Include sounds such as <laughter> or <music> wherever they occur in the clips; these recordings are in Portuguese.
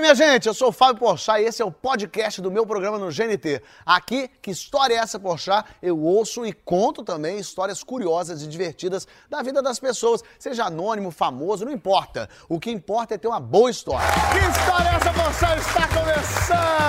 aí, minha gente, eu sou o Fábio Porchat e esse é o podcast do meu programa no GNT. Aqui, que história é essa, Porchat? Eu ouço e conto também histórias curiosas e divertidas da vida das pessoas, seja anônimo, famoso, não importa. O que importa é ter uma boa história. Que história é essa, Porchat? Está começando!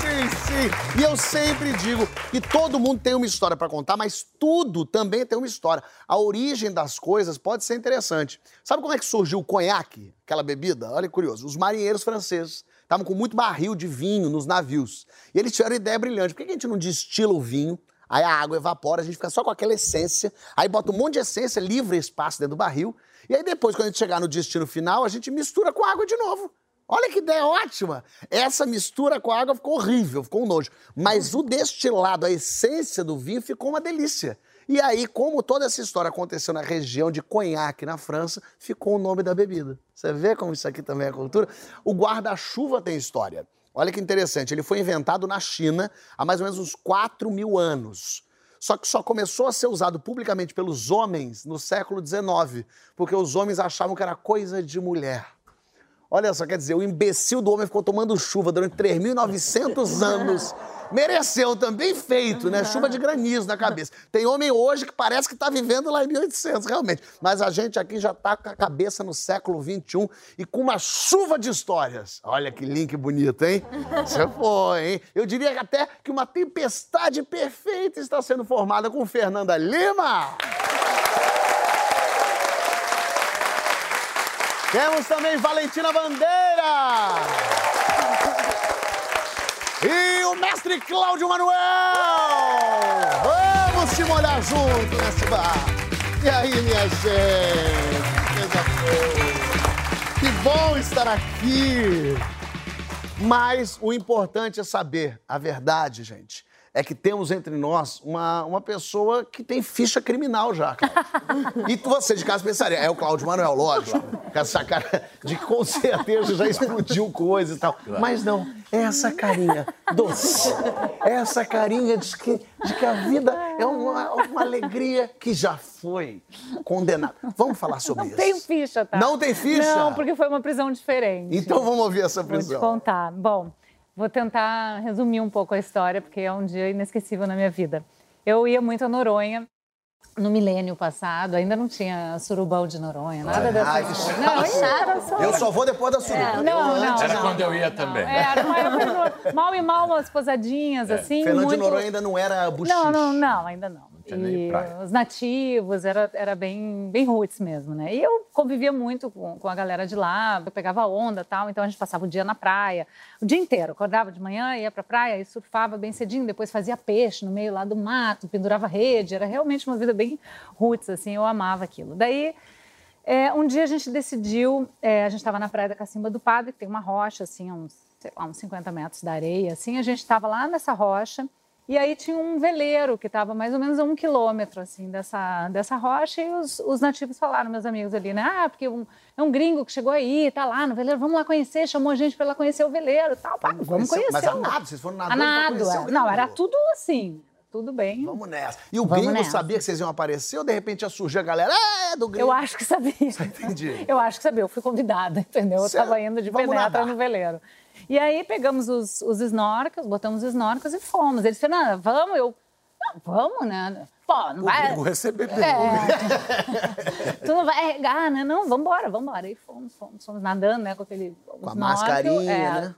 Sim, sim! E eu sempre digo que todo mundo tem uma história para contar, mas tudo também tem uma história. A origem das coisas pode ser interessante. Sabe como é que surgiu o conhaque? aquela bebida? Olha que curioso. Os marinheiros franceses estavam com muito barril de vinho nos navios. E eles tiveram ideia brilhante. Por que a gente não destila o vinho? Aí a água evapora, a gente fica só com aquela essência. Aí bota um monte de essência, livre espaço dentro do barril. E aí depois, quando a gente chegar no destino final, a gente mistura com água de novo. Olha que ideia ótima! Essa mistura com a água ficou horrível, ficou um nojo. Mas o destilado, a essência do vinho, ficou uma delícia. E aí, como toda essa história aconteceu na região de Conhaque, na França, ficou o nome da bebida. Você vê como isso aqui também é cultura? O guarda-chuva tem história. Olha que interessante, ele foi inventado na China há mais ou menos uns 4 mil anos. Só que só começou a ser usado publicamente pelos homens no século XIX, porque os homens achavam que era coisa de mulher. Olha só, quer dizer, o imbecil do homem ficou tomando chuva durante 3.900 anos <laughs> mereceu também feito, né? Chuva de granizo na cabeça. Tem homem hoje que parece que está vivendo lá em 1800, realmente. Mas a gente aqui já está com a cabeça no século 21 e com uma chuva de histórias. Olha que link bonito, hein? <laughs> Você foi, hein? Eu diria até que uma tempestade perfeita está sendo formada com Fernanda Lima. Temos também Valentina Bandeira. E <laughs> mestre Cláudio Manuel! Vamos se molhar junto nesse bar. E aí, minha gente? Que bom estar aqui! Mas o importante é saber a verdade, gente é que temos entre nós uma, uma pessoa que tem ficha criminal já, Cláudio. <laughs> e você de casa pensaria, é o Cláudio Manuel, lógico, com essa cara de que com certeza já explodiu coisa e tal. Mas não, é essa carinha doce, é essa carinha de que, de que a vida é uma, uma alegria que já foi condenada. Vamos falar sobre não isso. Não tem ficha, tá? Não tem ficha? Não, porque foi uma prisão diferente. Então vamos ouvir essa prisão. Vou te contar. Bom, Vou tentar resumir um pouco a história, porque é um dia inesquecível na minha vida. Eu ia muito a Noronha, no milênio passado, ainda não tinha surubão de Noronha, nada dessa Ai, coisa. Não, era só... Eu só vou depois da suruba. É, não, não, Era não, quando eu ia também. É, era época, mal e mal, umas posadinhas, é. assim. Fernando muito... de Noronha ainda não era buchiche. Não, não, não, ainda não e os nativos, era, era bem, bem roots mesmo, né? E eu convivia muito com, com a galera de lá, eu pegava onda tal, então a gente passava o dia na praia, o dia inteiro. Acordava de manhã, ia pra praia e surfava bem cedinho, depois fazia peixe no meio lá do mato, pendurava rede, era realmente uma vida bem roots, assim, eu amava aquilo. Daí, é, um dia a gente decidiu, é, a gente estava na praia da Cacimba do Padre, que tem uma rocha, assim, uns, lá, uns 50 metros da areia, assim, a gente estava lá nessa rocha, e aí tinha um veleiro que estava mais ou menos a um quilômetro assim dessa, dessa rocha e os, os nativos falaram, meus amigos ali, né? Ah, porque um, é um gringo que chegou aí, tá lá no veleiro, vamos lá conhecer, chamou a gente para lá conhecer o veleiro, tal, pá, vamos conhecer. Mas a nado, vocês foram nadando a nado, é. Não, era tudo assim, tudo bem. Vamos nessa. E o Vamos gringo nessa. sabia que vocês iam aparecer ou de repente ia surgir a galera, ah, é do gringo? Eu acho que sabia. <laughs> Entendi. Eu acho que sabia, eu fui convidada, entendeu? Eu estava indo de Vamos penetra nadar. no veleiro. E aí pegamos os, os snorkels, botamos os snorkels e fomos. Eles falaram, vamos, eu, não, vamos, né? Pô, não vai... Vou receber é, <laughs> Tu não vai regar, né? Não, vamos embora. Aí fomos, fomos, fomos nadando, né, com aquele... Com a mascarinha, é, né?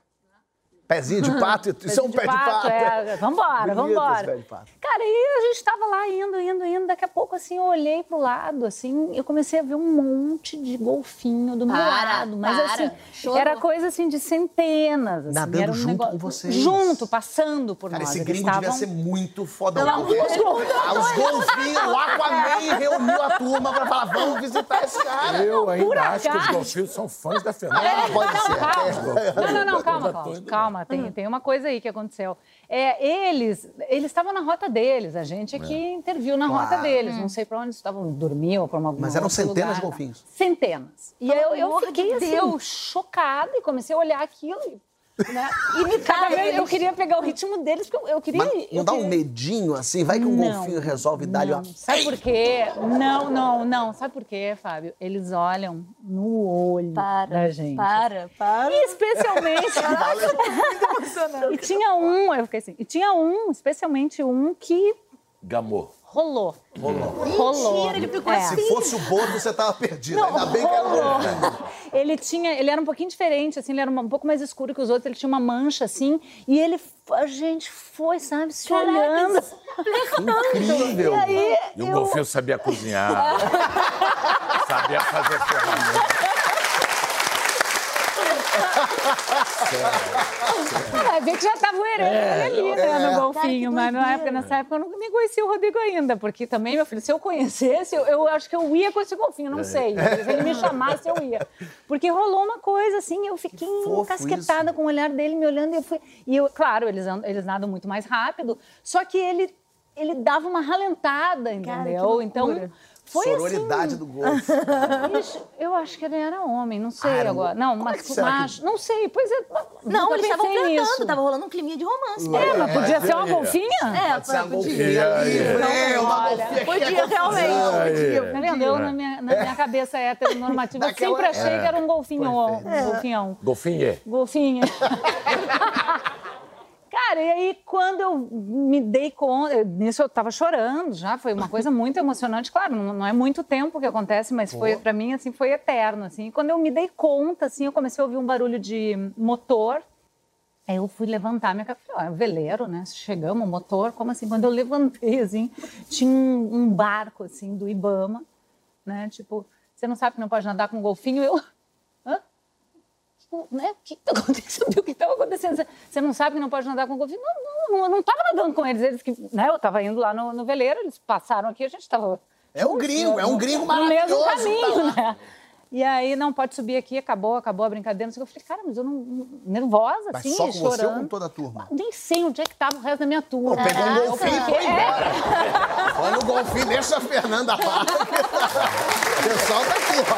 Pezinho de pato, isso é um pé de pato. É. Vambora, vambora. Cara, e a gente tava lá indo, indo, indo. Daqui a pouco, assim, eu olhei pro lado, assim, eu comecei a ver um monte de golfinho do meu para, lado. Mas, para. assim, Chorou. era coisa, assim, de centenas. Assim, Nadando um junto negócio... com vocês. Junto, passando por Cara, nós. esse gringo estavam... devia ser muito foda. Não, porque... os golfinhos. <laughs> Ah, os golfinhos, o Aquaman reuniu a turma pra falar, vamos visitar esse cara. Eu ainda acho que os golfinhos são fãs da Fernanda. É, pode não, ser. Calma. Não, não, não, calma, calma. Calma, tem, tem uma coisa aí que aconteceu. É, eles eles estavam na rota deles, a gente é que é. interviu na claro. rota deles. Não sei para onde estavam, dormiam ou para uma Mas eram centenas lugar, de golfinhos. Centenas. E eu, eu fiquei de assim, chocada e comecei a olhar aquilo e Né? Imitar eles. Eu queria pegar o ritmo deles, porque eu, queria... Mas não eu dá queria... um medinho assim? Vai que um Não, golfinho resolve dar-lhe uma... Sabe por quê? Não, não, não. Sabe por quê, Fábio? Eles olham no olho Para, da gente. para, para. E especialmente. e tinha um, eu fiquei assim, e tinha um, especialmente um que Gamô. Rolou. Rolou. Rolou. Mentira, ele ficou É. assim. Se fosse o Boto, você tava perdido. Não, Ainda bem que era o rolou. golfinho. <laughs> Ele tinha, ele era um pouquinho diferente, assim, ele era um pouco mais escuro que os outros, ele tinha uma mancha assim, e ele, a gente foi, sabe, se olhando. Incrível. E aí, E o eu, golfinho sabia cozinhar. <laughs> sabia fazer ferramenta. Vai ver que já tava o herente ali, né, é. no golfinho, mas na época, nessa época eu não nem conhecia o Rodrigo ainda, porque também, meu filho, se eu conhecesse, eu, eu acho que eu ia com esse golfinho, não sei, se ele me chamasse, eu ia. Porque rolou uma coisa, assim, eu fiquei encasquetada com o olhar dele me olhando, e eu fui... E eu, claro, eles, andam- eles nadam muito mais rápido, só que ele, ele dava uma ralentada, entendeu? loucura. então, foi Sororidade assim... do golfe. <laughs> Eu acho que ele era homem, não sei Ah, agora. Não, é mas que será que- macho, não sei. Pois é. Não, eles estavam pensei flertando, nisso. tava rolando um climinha de romance. É, mas podia ser uma é. golfinha? É, Pode ser uma podia. golfinha. É, uma golfinha Podia, é realmente. Tá vendo? Eu, na minha, na minha cabeça heteronormativa, sempre achei que era um golfinho. Um golfinhão. Golfinho. Golfinho. <laughs> Cara, e aí quando eu me dei conta, nisso eu tava chorando já, foi uma coisa muito emocionante. Claro, não, não é muito tempo que acontece, mas foi para mim assim, foi eterno assim. E quando eu me dei conta assim, eu comecei a ouvir um barulho de motor. Aí eu fui levantar minha cabeça, ah, veleiro, né? Chegamos, motor, como assim? Quando eu levantei, assim, tinha um, um barco, assim, do Ibama, né? Tipo, você não sabe que não pode nadar com um golfinho? Eu? Tipo, né? O que está acontecendo? O que estava acontecendo? Você- não sabe que não pode nadar com golfinho? Não, não, não, eu não estava nadando com eles. Eles que, né? Eu estava indo lá no, no veleiro, eles passaram aqui, a gente estava É um gringo, é um gringo no mesmo maravilhoso. caminho, tá né? E aí, não, pode subir aqui, acabou, acabou a brincadeira. não o. Eu falei, cara, mas eu não. nervosa, Mas assim, só com chorando. você ou com toda a turma? Nem sei onde é que estava o resto da minha turma. Pegou um golfinho e foi É. embora. Olha o golfinho, deixa a Fernanda lá. <laughs> O pessoal tá aqui, ó.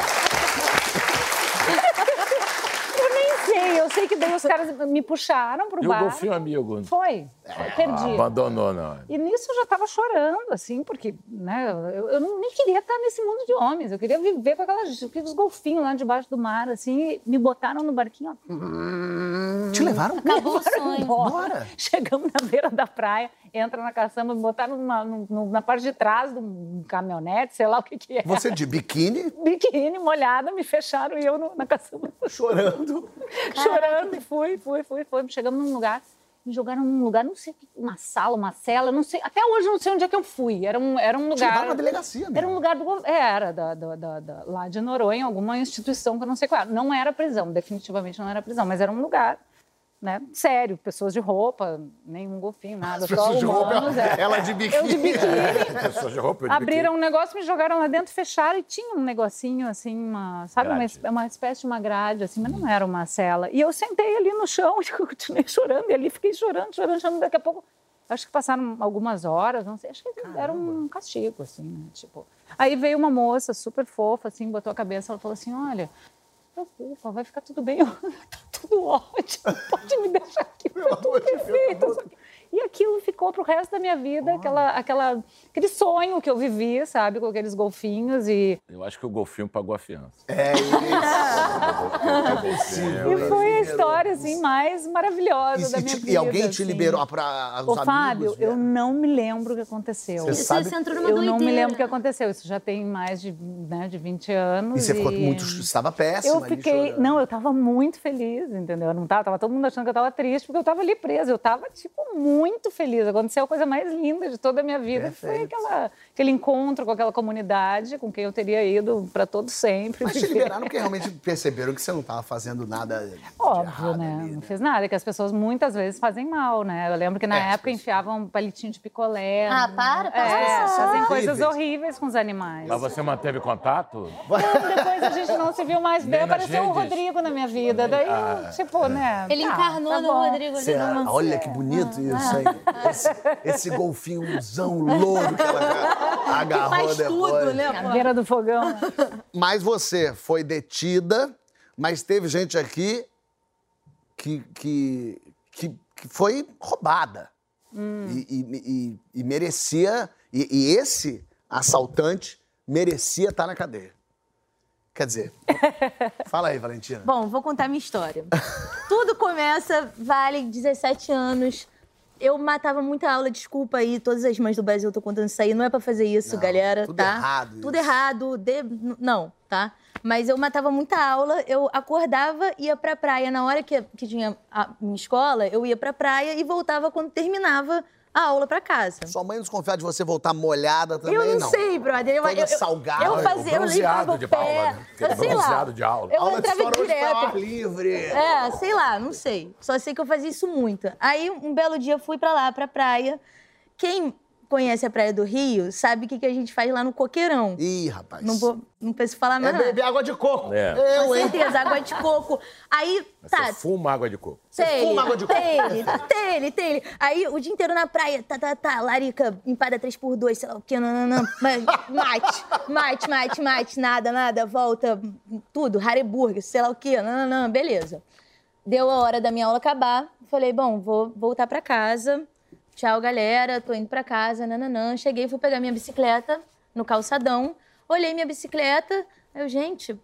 Eu nem sei, eu sei que daí os caras me puxaram pro E o bar. golfinho amigo? Foi, É. perdi. Abandonou, não. E nisso eu já estava chorando, assim, porque né, eu, eu não- nem queria estar nesse mundo de homens. Eu queria viver com aquelas, aqueles golfinhos lá debaixo do mar, assim. e me botaram no barquinho, ó. Te levaram? Acabou o sonho. Bora. Chegamos na beira da praia, entra na caçamba, botaram numa- num- na parte de trás de um caminhonete, sei lá o que que é. Você de biquíni, <laughs> Biquíni molhada, me fecharam e eu no- na caçamba chorando. <laughs> chorando. E fui, fui, fui, fui. Chegamos num lugar, me jogaram num lugar, não sei, uma sala, uma cela, não sei. Até hoje eu não sei onde é que eu fui. Era um, era um lugar. levaram na delegacia mesmo. Era um lugar do governo. É, era da, da- da- da- lá de Noronha, alguma instituição que eu não sei qual era. Não era prisão, definitivamente não era prisão, mas era um lugar. Né? Sério, pessoas de roupa, nenhum golfinho, nada, As só pessoas de roupa, humanos. é. ela de biquíni. Eu de biquíni. <laughs> Pessoas de roupa de Abriram um negócio, me jogaram lá dentro, fecharam e tinha um negocinho assim, uma, sabe, uma, uma espécie de uma grade, assim, mas não era uma cela. E eu sentei ali no chão <laughs> e continuei chorando, e ali fiquei chorando, chorando, chorando. Daqui a pouco, acho que passaram algumas horas, não sei, acho que era um castigo, assim, né? Tipo. Aí veio uma moça super fofa, assim, botou a cabeça, ela falou assim: olha. Preocupa, vai ficar tudo bem. <laughs> Tá tudo ótimo. Pode me deixar aqui. Tá tudo de Deus, E aquilo ficou pro resto da minha vida, aquela, aquela, aquele sonho que eu vivi, sabe, com aqueles golfinhos e, Eu acho que o golfinho pagou a fiança. É isso. <laughs> e foi a história assim mais maravilhosa E, da minha te- vida. e alguém te assim. liberou para os Ô, amigos? Fábio, eu vieram? não me lembro o que aconteceu. Você sabe- você entrou numa Eu não me doideira. lembro o que aconteceu. Isso já tem mais de, né, de 20 anos. E você ficou muito... Estava péssima Eu fiquei. Não, eu tava muito feliz, entendeu? Eu não tava, tava todo mundo achando que eu tava triste, porque eu tava ali presa. Eu tava, tipo, muito feliz. Aconteceu a coisa mais linda de toda a minha vida. que Foi Perfeito. aquela, aquele encontro com aquela comunidade com quem eu teria ido para todo sempre. Mas te liberaram porque realmente perceberam que você não estava fazendo nada <laughs> Óbvio, errado né? ali, Não fez nada, que as pessoas muitas vezes fazem mal, né? Eu lembro que na É, época enfiavam um palitinho de picolé. Ah, né? para, para. É, fazem coisas Horríveis. com os animais. Mas você manteve contato? Não, depois a gente não se viu mais. Daí apareceu o? Rodrigo na minha vida. Daí, tipo, né? Ele tá, encarnou tá no bom. Rodrigo ali Você- no romance. olha que bonito isso aí. Esse, esse golfinhozão louro que ela agarrou Faz depois. tudo, né? Na beira do fogão. Mas você foi detida, mas teve gente aqui que, que, que, que foi roubada. E, e- e- e merecia. E, e esse assaltante merecia estar na cadeia. Quer dizer. <laughs> fala aí, Valentina. Bom, vou contar minha história. Tudo começa, vale 17 anos. Eu matava muita aula, desculpa aí, todas as mães do Brasil estão contando isso aí. Não é pra fazer isso, Não, galera, tudo tá? errado Tudo isso. errado. de- Não, tá? Mas eu matava muita aula, eu acordava, ia pra praia. Na hora que, que tinha a minha escola, eu ia pra praia e voltava quando terminava a aula pra casa. Sua mãe não desconfiar de você voltar molhada também, Eu não, não. sei, brother. Eu, Toda eu, eu, salgada. eu O fazia, eu limpava de o pé. aula, né? Eu sei lá. de aula. Eu Aula de entrava ao direto. ar livre. É, sei lá, não sei. Só sei que eu fazia isso muito. Aí, um belo dia, eu fui pra lá, pra praia. Quem conhece a Praia do Rio sabe o que, que a gente faz lá no Coqueirão. Ih, rapaz. Não, vou, não preciso falar É mais nada. beber água de coco. É. Com Eu, hein? certeza, água de coco. Aí, tá, Você fuma água de coco. tem fuma água de coco? Tem ele, tem ele, tem ele. Aí, o dia inteiro na praia, tá, tá, tá, larica, empada 3x2, sei lá o quê, nananã, mas mate, mate, mate, mate, nada, nada, volta, tudo, Hareburger, sei lá o quê, nananã, beleza. Deu a hora da minha aula acabar, falei, bom, vou voltar pra casa, tchau, galera, tô indo pra casa, nananã. Cheguei, fui pegar minha bicicleta no calçadão, olhei minha bicicleta, eu, gente,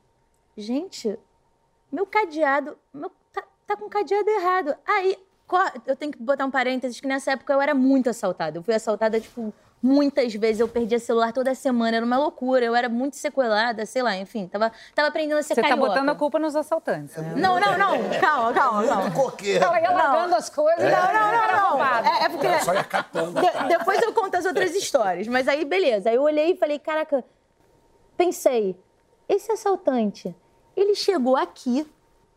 gente, meu cadeado, meu, tá, tá com cadeado errado. Aí, eu tenho que botar um parênteses que nessa época eu era muito assaltada. Eu fui assaltada, tipo, muitas vezes. Eu perdia celular toda semana, era uma loucura. Eu era muito sequelada, sei lá, enfim. Tava, tava aprendendo a ser Você tá carioca. botando a culpa nos assaltantes, né? Não, não, não. Calma, calma, calma. Coqueiro. Ela ia largando as coisas. Não, não, não, não. É, é porque... Só ia catando. De- depois eu conto as outras histórias. Mas aí, beleza. Aí eu olhei e falei, caraca, pensei, esse assaltante, ele chegou aqui,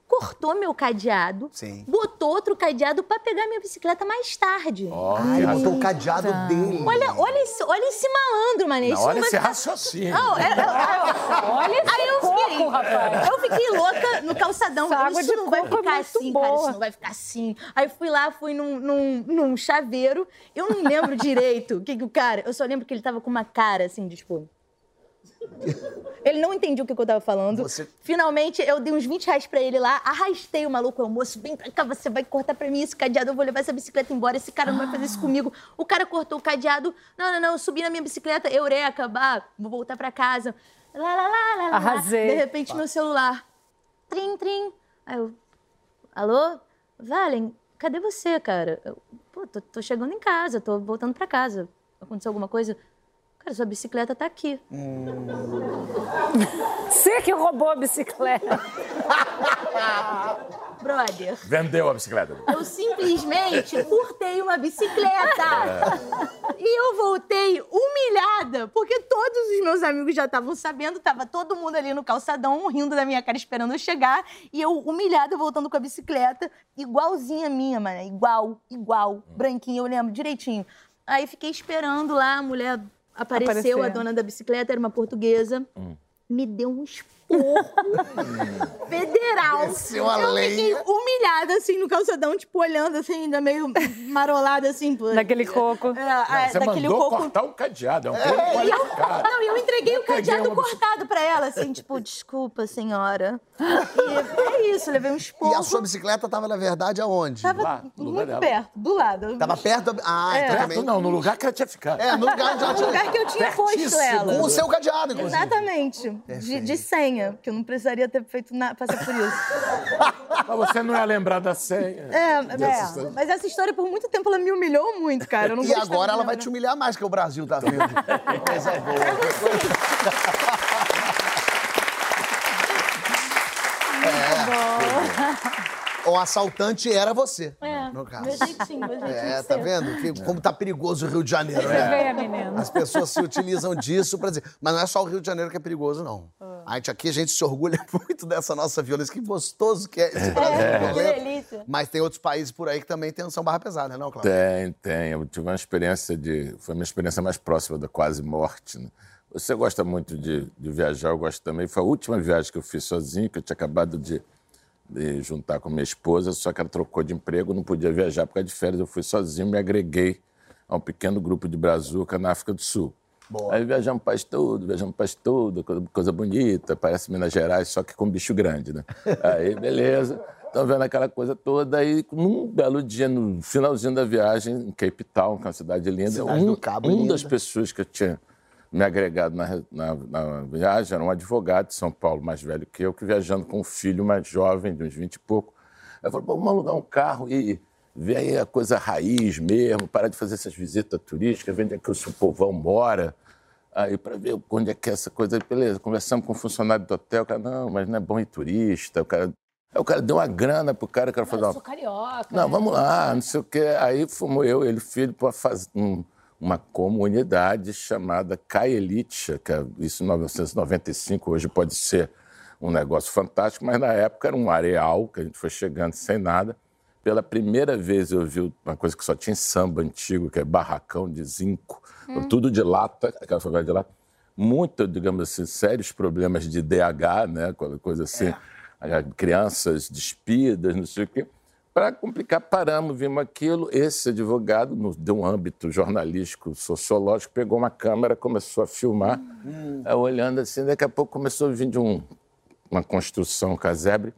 cortou meu cadeado, Sim. botou outro cadeado pra pegar minha bicicleta mais tarde. Ó, Ai, botou o cadeado dele. Olha, olha, esse, olha esse malandro, mané. Não, Isso olha vai esse ficar- raciocínio. Não, é- é- Olha esse Aí eu coco, fiquei, rapaz. eu fiquei louca no calçadão. Isso de não vai é ficar muito assim, cara. boa. Isso não vai ficar assim. Aí fui lá, fui num, num, num chaveiro. Eu não lembro direito o que, que o cara. Eu só lembro que ele tava com uma cara assim, de tipo. Ele não entendia o que, eu tava falando. Você- Finalmente, eu dei uns 20 reais pra ele lá, arrastei o maluco, o moço, vem pra cá, você vai cortar pra mim esse cadeado, eu vou levar essa bicicleta embora, esse cara não vai fazer isso comigo. O cara cortou o cadeado, não, não, não, eu subi na minha bicicleta, eureka, bah, vou voltar pra casa. Lá, lá, lá, lá, lá, lá. Arrasei. De repente, meu celular, trim, trim. Aí eu, alô? Valen, cadê você, cara? Eu, Pô, tô, tô chegando em casa, tô voltando pra casa. Aconteceu alguma coisa? Cara, sua bicicleta tá aqui. <laughs> Você que roubou a bicicleta. <laughs> Brother, Vendeu a bicicleta. eu simplesmente furtei uma bicicleta. E eu voltei humilhada, porque todos os meus amigos já estavam sabendo, tava todo mundo ali no calçadão, rindo da minha cara, esperando eu chegar. E eu humilhada, voltando com a bicicleta, igualzinha a minha, mano. Igual, igual. Branquinha, eu lembro direitinho. Aí fiquei esperando lá, a mulher apareceu, Apareceu. a dona da bicicleta, era uma portuguesa. Me deu um federal. Desceu a eu fiquei lenha. humilhada, assim, no calçadão, tipo, olhando, assim, ainda meio marolada, assim. por- Daquele coco. É, é, Você daquele mandou coco. cortar o cadeado. É um E pouco eu, qualificado. não, e eu entreguei o peguei cadeado uma cortado pra ela, assim, tipo, desculpa, senhora. E é isso, levei um esporro. E a sua bicicleta tava, na verdade, aonde? Tava Lá, no lugar muito dela. perto, do lado. Tava perto da... Ah, então Perto também... não, no lugar que ela tinha ficado. É, no lugar No lugar que eu tinha posto Pertíssimo. ela. Com o seu cadeado, inclusive. Exatamente. De, de senha, que eu não precisaria ter feito nada, passar por isso. <laughs> Mas você não ia lembrar da senha. É, é, mas essa história por muito tempo ela me humilhou muito, cara. Eu não E agora ela vai te humilhar mais, que o Brasil tá vendo. <laughs> Coisa boa. <laughs> O assaltante era você, É, no caso. meu jeitinho, meu jeitinho É, tá ser. vendo? Que, como tá perigoso o Rio de Janeiro, Você né? vê a menina. As pessoas se utilizam disso pra dizer. Mas não é só o Rio de Janeiro que é perigoso, não. Ah. A gente aqui, a gente se orgulha <laughs> muito dessa nossa violência. Que gostoso que é esse Brasil É, que delícia. Mas tem outros países por aí que também tem são barra pesada, né, não, Cláudio? Tem, tem. Eu tive uma experiência de. Foi a minha experiência mais próxima da quase morte. né? Você gosta muito de, de viajar, eu gosto também. Foi a última viagem que eu fiz sozinho, que eu tinha acabado de, de juntar com minha esposa, só que ela trocou de emprego, não podia viajar por causa de férias. Eu fui sozinho, me agreguei a um pequeno grupo de brazuca na África do Sul. Boa. Aí viajamos para tudo, viajamos para tudo, coisa, coisa bonita, parece Minas Gerais, só que com bicho grande, né? <laughs> Aí, beleza. Então, vendo aquela coisa toda, aí, num belo dia, no finalzinho da viagem, em Cape Town, que é uma cidade linda, cidade um, Cabo, um linda. das pessoas que eu tinha me agregado na, na, na, viagem era um advogado de São Paulo, mais velho que eu, que viajando com um filho mais jovem, de uns 20 e pouco. Aí falou, vamos alugar um carro e ver aí a coisa raiz mesmo, parar de fazer essas visitas turísticas, ver onde é que o seu povão mora aí para ver onde é que é essa coisa. Beleza, conversamos com o um funcionário do hotel, o cara, não, mas não é bom ir turista, o cara... Aí o cara deu uma grana pro cara, o cara falou... Eu sou carioca. Não, né? vamos lá, não sei o quê. Aí fomos eu, ele, filho, para fazer um, uma comunidade chamada Caelitia, que é isso em 1995, hoje pode ser um negócio fantástico, mas na época era um areal, que a gente foi chegando sem nada. Pela primeira vez eu vi uma coisa que só tinha em samba antigo, que é barracão de zinco, tudo de lata, aquela favela de lata. Muito, digamos assim, sérios problemas de DH, né? Coisa assim, crianças despidas, não sei o quê. Para complicar, paramos, vimos aquilo. Esse advogado, no, de um âmbito jornalístico, sociológico, pegou uma câmera, começou a filmar, aí, olhando assim. Daqui a pouco começou a vir de um, uma construção casebre,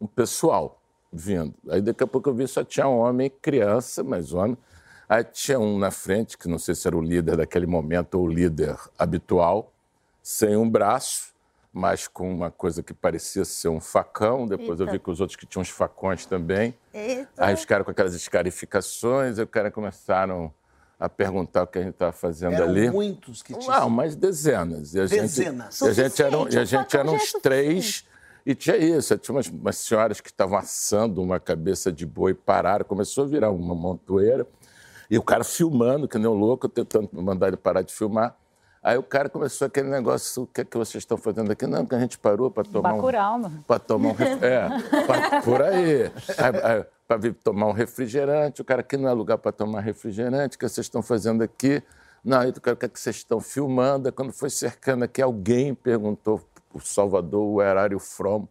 um pessoal vindo. Aí daqui a pouco eu vi só tinha homem criança, mas homem. Aí tinha um na frente, que não sei se era o líder daquele momento ou o líder habitual, sem um braço, mas com uma coisa que parecia ser um facão. Depois Eita. eu vi que os outros que tinham uns facões também. Eita. Aí os caras com aquelas escarificações, aí os caras começaram a perguntar o que a gente estava fazendo Eram ali. muitos que tinham. Não, mas dezenas. E a Dezenas. Gente, e a gente era, e a gente facão era já é uns três. E tinha isso, tinha umas, umas senhoras que estavam assando uma cabeça de boi, pararam, começou a virar uma montoeira. E o cara filmando, que nem um louco, tentando mandar ele parar de filmar. Aí o cara começou aquele negócio, o que é que vocês estão fazendo aqui? Não, porque a gente parou para tomar Bacurau, um... Para tomar um... É, pra- por aí. Para vir tomar um refrigerante. O cara aqui não é lugar para tomar refrigerante, o que vocês estão fazendo aqui? Não, aí o cara, o que é que vocês estão filmando? Quando foi cercando aqui, alguém perguntou o Salvador, where are you from?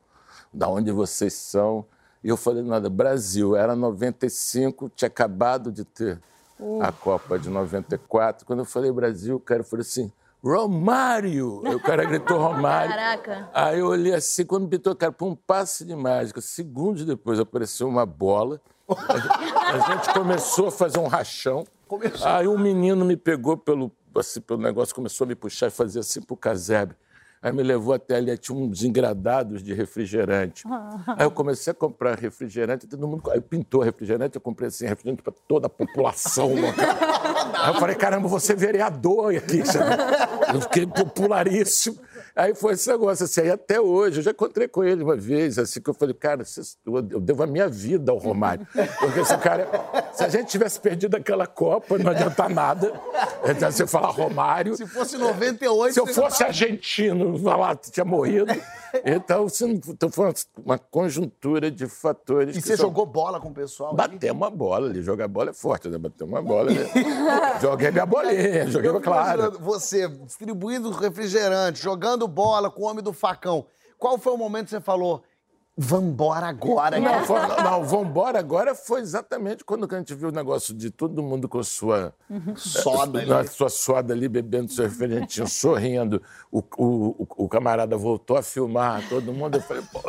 Da onde vocês são? E eu falei, nada, Brasil, era 95, tinha acabado de ter a Copa de 94. Quando eu falei Brasil, o cara falou assim, Romário! O cara gritou Romário. Caraca. Aí eu olhei assim, quando pintou, cara, por um passe de mágica, segundos depois apareceu uma bola. A gente, a gente começou a fazer um rachão. Começou. Aí um menino me pegou pelo, assim, pelo negócio, começou a me puxar e fazer assim pro casebre. Aí me levou até ali, tinha uns engradados de refrigerante. <laughs> Aí eu comecei a comprar refrigerante, todo mundo. Aí pintou refrigerante, eu comprei assim, refrigerante para toda a população local. <laughs> Aí eu falei, caramba, você é vereador aqui, sabe? Eu fiquei popularíssimo. Aí foi esse negócio, assim, aí até hoje, eu já encontrei com ele uma vez, assim, que eu falei, cara, eu devo a minha vida ao Romário. Porque esse cara, se a gente tivesse perdido aquela Copa, não adianta nada. Então, você falar Romário. Se fosse 98... Se eu fosse tava- argentino, falar que tinha morrido. Então, não- então foi uma- uma conjuntura de fatores. E você são- jogou bola com o pessoal? ali? Bater uma bola ali. Jogar bola é forte, né? Bater uma bola. Né? Joguei minha bolinha, joguei, claro. Você distribuindo refrigerante, jogando bola com o homem do facão. Qual foi o momento que você falou, vambora agora? Não, foi, não, não, vambora agora foi exatamente quando a gente viu o negócio de todo mundo com sua Soda <laughs> ali. na sua soda ali, bebendo seu refrigerantinho, sorrindo. O, o, o, o camarada voltou a filmar, todo mundo. Eu falei, pô,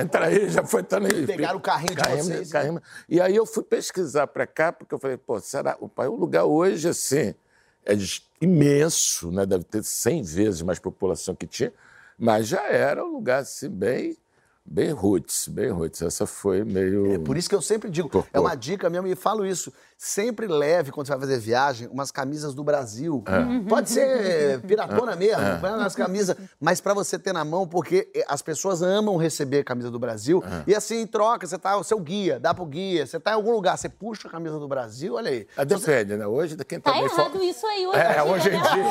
entra aí, já foi tão aí. Pegaram o carrinho de vocês, né? carrinho. E aí eu fui pesquisar para cá, porque eu falei, pô, será? O pai, o lugar hoje, assim, é imenso, né? Deve ter 100 vezes mais população que tinha, mas já era um lugar, assim, bem. Bem roots, bem roots. Essa foi meio. É por isso que eu sempre digo, Por é uma dica mesmo e falo isso. Sempre leve, quando você vai fazer viagem, umas camisas do Brasil. É. Pode ser piratona mesmo, põe umas camisas, mas pra você ter na mão, porque eh, as pessoas amam receber camisa do Brasil. É. E assim, em troca, você tá o seu guia, dá pro guia, você tá em algum lugar, você puxa a camisa do Brasil, olha aí. Ah, depende, né? Hoje, quem Tá também errado isso aí hoje É, dia. hoje em né? dia.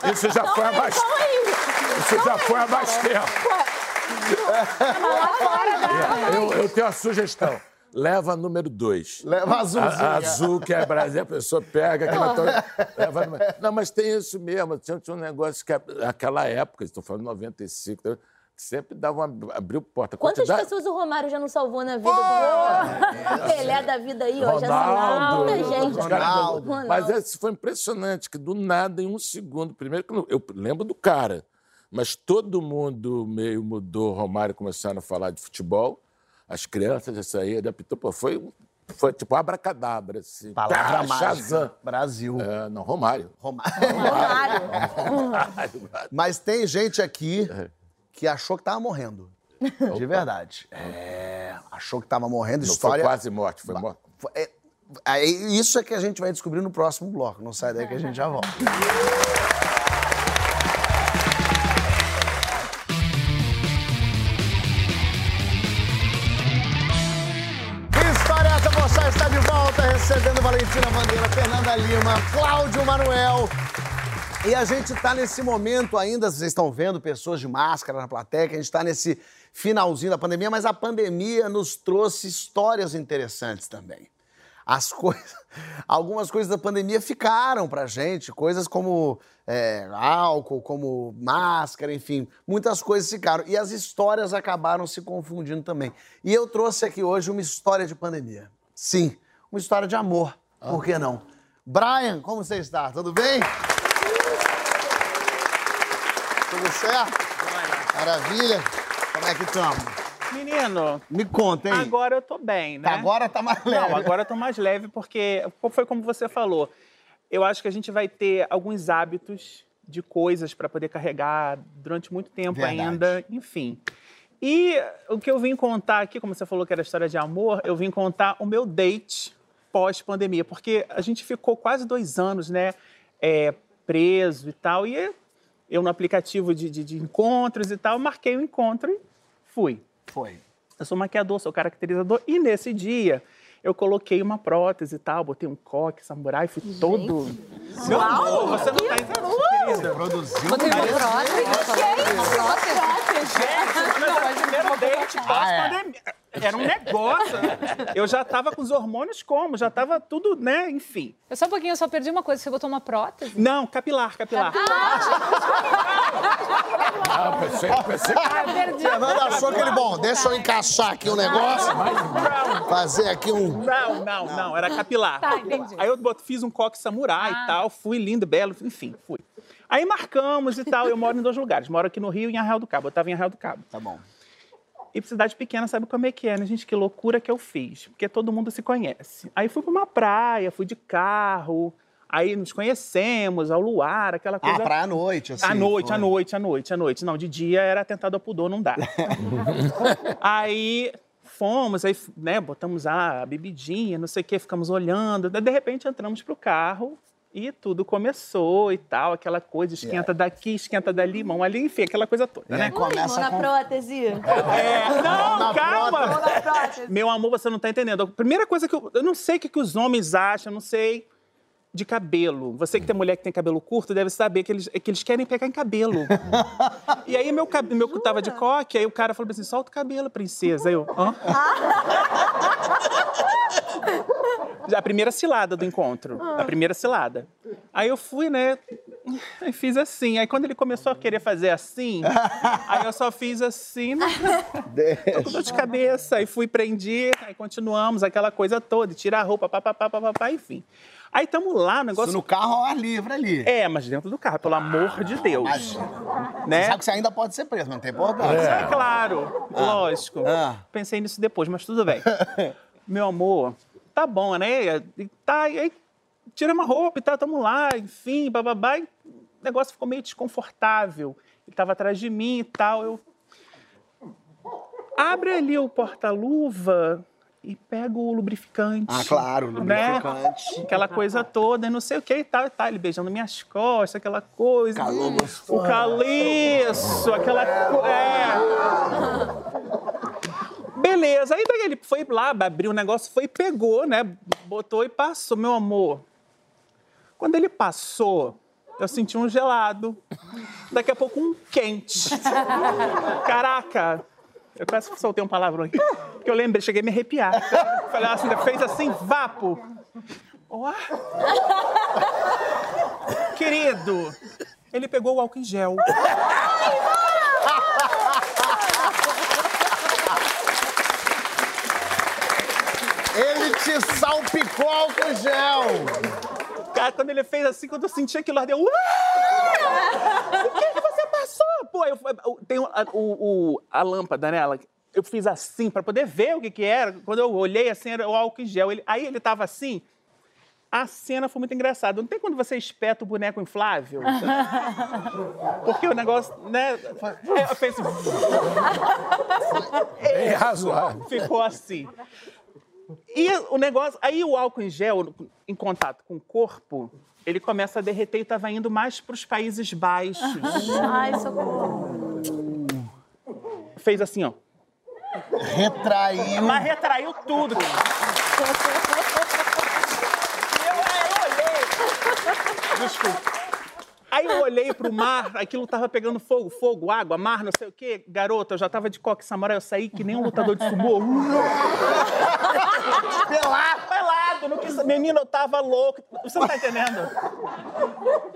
Foi. Isso já foi há mais Calma aí. Isso já foi há mais tempo. Eu, eu tenho uma sugestão. Leva número dois. Leva A, azulzinha. a azul, que é Brasil, a pessoa pega aquela. leva número- Não, mas tem isso mesmo. Tinha, tinha um negócio que, naquela época, estou falando 95, que sempre dava uma, abriu porta. Quantas Quantidade- pessoas o Romário já não salvou na vida? do... O Pelé da vida aí, ó. Já salvou muita gente. Ronaldo. Mas esse foi impressionante, que do nada, em um segundo, primeiro que eu lembro do cara, mas todo mundo meio mudou, Romário começaram a falar de futebol. as crianças já saíram, ele apitou, pô, foi, foi tipo abracadabra. Assim. Palavra Ah, mágica. Shazam. Brasil. É, não, Romário. Romário. Romário. Mas tem gente aqui É. que achou que tava morrendo. De verdade. É, achou que tava morrendo. Não História. foi quase morte, foi morte. Foi- é- é isso é que a gente vai descobrir no próximo bloco. Não sai daí que a gente já volta. <laughs> Lima, Cláudio Manuel. E a gente está nesse momento ainda, vocês estão vendo pessoas de máscara na plateia, que a gente está nesse finalzinho da pandemia, mas a pandemia nos trouxe histórias interessantes também. As <laughs> coisas, algumas coisas da pandemia ficaram pra gente, coisas como é, álcool, como máscara, enfim, muitas coisas ficaram. E as histórias acabaram se confundindo também. E eu trouxe aqui hoje uma história de pandemia. Sim, uma história de amor. Por que não? Brian, como você está? Tudo bem? Tudo certo? Maravilha. Como é que estamos? Menino, Me conta, hein? agora eu tô bem, né? Agora tá mais leve. Não, agora eu tô mais leve porque foi como você falou. Eu acho que a gente vai ter alguns hábitos de coisas para poder carregar durante muito tempo Verdade. ainda, enfim. E o que eu vim contar aqui, como você falou que era história de amor, eu vim contar o meu date pós-pandemia, porque a gente ficou quase dois anos, né, é, preso e tal, e eu no aplicativo de, de- de encontros e tal, marquei o encontro e fui. Foi. Eu sou maquiador, sou caracterizador. E nesse dia, eu coloquei uma prótese e tal, botei um coque, samurai, fui todo. Meu amor, você não tá entendendo, Produziu. Botei uma prótese. Uma prótese. Gente, mas era o primeiro date pós-pandemia. Era um negócio. Eu já tava com os hormônios como? Já tava tudo, né? Enfim. Eu só um pouquinho, eu só perdi uma coisa. Você botou uma prótese? Não, capilar, capilar. Ah, pensei, pensei que Ah, perdi. Fernando achou que ele, bom, deixa eu encaixar aqui o negócio, fazer aqui um... Não, não, não, era capilar. Tá, entendi. Aí eu fiz um coque samurai Ah. e tal, fui lindo, belo, enfim, fui. Aí marcamos e tal, eu moro em dois lugares, moro aqui no Rio e em Arraial do Cabo, eu tava em Arraial do Cabo. Tá bom. E cidade pequena sabe como é que é, né, gente? Que loucura que eu fiz, porque todo mundo se conhece. Aí fui pra uma praia, fui de carro, aí nos conhecemos, ao luar, aquela coisa... Ah, praia à noite, assim. À noite, foi. à noite, à noite, à noite. Não, de dia era atentado ao pudor, não dá. <laughs> aí fomos, aí, né, botamos a bebidinha, não sei o quê, ficamos olhando. De repente, entramos pro carro e tudo começou e tal, aquela coisa, esquenta daqui, esquenta dali, mão ali, enfim, aquela coisa toda, E aí né? começa na com... prótese. É, <laughs> não, na calma! Prótese. Meu amor, você não tá entendendo. A primeira coisa que eu. Eu não sei o que, que os homens acham, eu não sei. De cabelo. Você que tem mulher que tem cabelo curto deve saber que eles, que eles querem pegar em cabelo. e aí meu cabelo meu cu tava de coque, aí o cara falou assim: solta o cabelo, princesa. Aí eu, hã? <laughs> <laughs> A primeira cilada do encontro. A primeira cilada. Aí eu fui, né? E fiz assim. Aí quando ele começou a querer fazer assim, <laughs> aí eu só fiz assim. né? Tô com dor de cabeça. Aí fui, prendi, aí continuamos, aquela coisa toda, tira a roupa, papapá, papapá, enfim. Aí estamos lá, o negócio. Isso no carro ao ar livre ali. É, mas dentro do carro, pelo amor de Deus. Imagina. Né? Sabe que você ainda pode ser preso, mas não tem importância. É claro, lógico. Ah. Pensei nisso depois, mas tudo bem. <laughs> Meu amor, tá bom, né? E Tá, e aí tiramos a roupa e tal, tamo lá, enfim, bababá. E o negócio ficou meio desconfortável. Ele tava atrás de mim e tal. Eu. Abre ali o porta-luva e pega o lubrificante. Ah, claro, Né? lubrificante. Aquela coisa toda, não sei o que e tal e tal. Ele beijando minhas costas, aquela coisa. Calor Hum, gostoso. O caliço, aquela coisa. É. Beleza, aí daí ele foi lá, abriu o negócio, foi pegou, né? Botou e passou, meu amor. Quando ele passou, eu senti um gelado. Daqui a pouco um quente. Caraca! Eu quase soltei um palavrão aqui. Porque eu lembrei, cheguei a me arrepiar. Falei assim, fez assim, vapo. Ó. Querido, ele pegou o álcool em gel. Ele te salpicou álcool gel. Cara, quando ele fez assim, quando eu senti aquilo lá, deu. "Uau! O que, que você passou? Pô, eu, eu- tem a, o, o- a lâmpada, né? ela- eu fiz assim para poder ver o que, que era. Quando eu olhei assim, era o álcool em gel. Ele, aí ele tava assim. A cena foi muito engraçada. Não tem quando você espeta o boneco inflável? <laughs> Porque o negócio, né? É, eu pensei, É razoável. ficou assim. E o negócio, aí o álcool em gel, em contato com o corpo, ele começa a derreter e estava indo mais para os Países Baixos. Ai, socorro. Fez assim, ó. Retraiu. Mas retraiu tudo. <laughs> Eu, eu olhei. Desculpa. Aí eu olhei pro mar, aquilo tava pegando fogo, fogo, água, mar, não sei o quê. Garota, eu já tava de coque samurai, eu saí que nem um lutador de sumô. <laughs> Pelado. Pelado, não quis... menino, eu tava louco. Você não tá entendendo?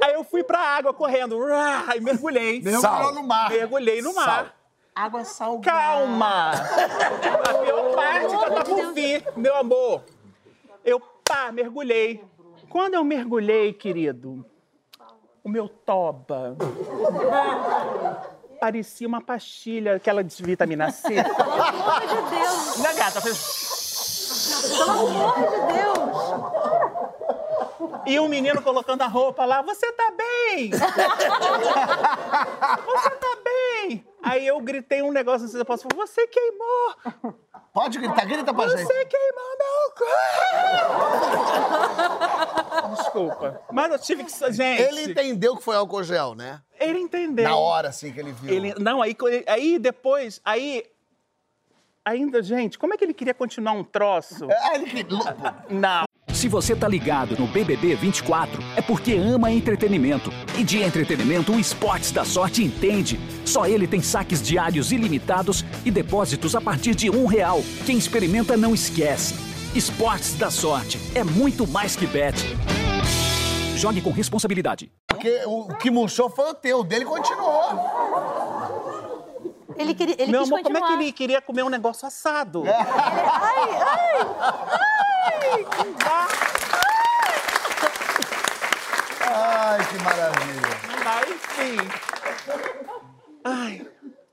Aí eu fui pra água correndo, e mergulhei. Mergulhou no mar. Mergulhei no mar. Sal. Água salgada. Calma! A pior parte que tá por vir, meu amor. Eu, pá, mergulhei. Quando eu mergulhei, querido, o meu toba parecia uma pastilha, aquela de vitamina C. Pelo amor de Deus. Na gata, fez... Pelo amor de Deus. E o menino colocando a roupa lá, você tá bem? <laughs> você tá bem? Aí eu gritei um negócio assim, eu posso falar, você queimou! Pode gritar, grita pra gente. Você queimou meu corpo! Desculpa. Mas eu tive que. Gente. Ele entendeu que foi álcool gel, né? Ele entendeu. Na hora, assim, que ele viu. Ele, não, aí, aí depois. Aí. Ainda, gente, como é que ele queria continuar um troço? Ele que... Não. Se você tá ligado no BBB 24, é porque ama entretenimento. E de entretenimento, o Esportes da Sorte entende. Só ele tem saques diários ilimitados e depósitos a partir de um real. Quem experimenta não esquece. Esportes da Sorte é muito mais que bet. Jogue com responsabilidade. Porque o que murchou foi o teu, o dele continuou. Ele, queria, ele Meu quis amor, como é que ele queria comer um negócio assado? Ai, ai, Ai, que maravilha. Aí sim.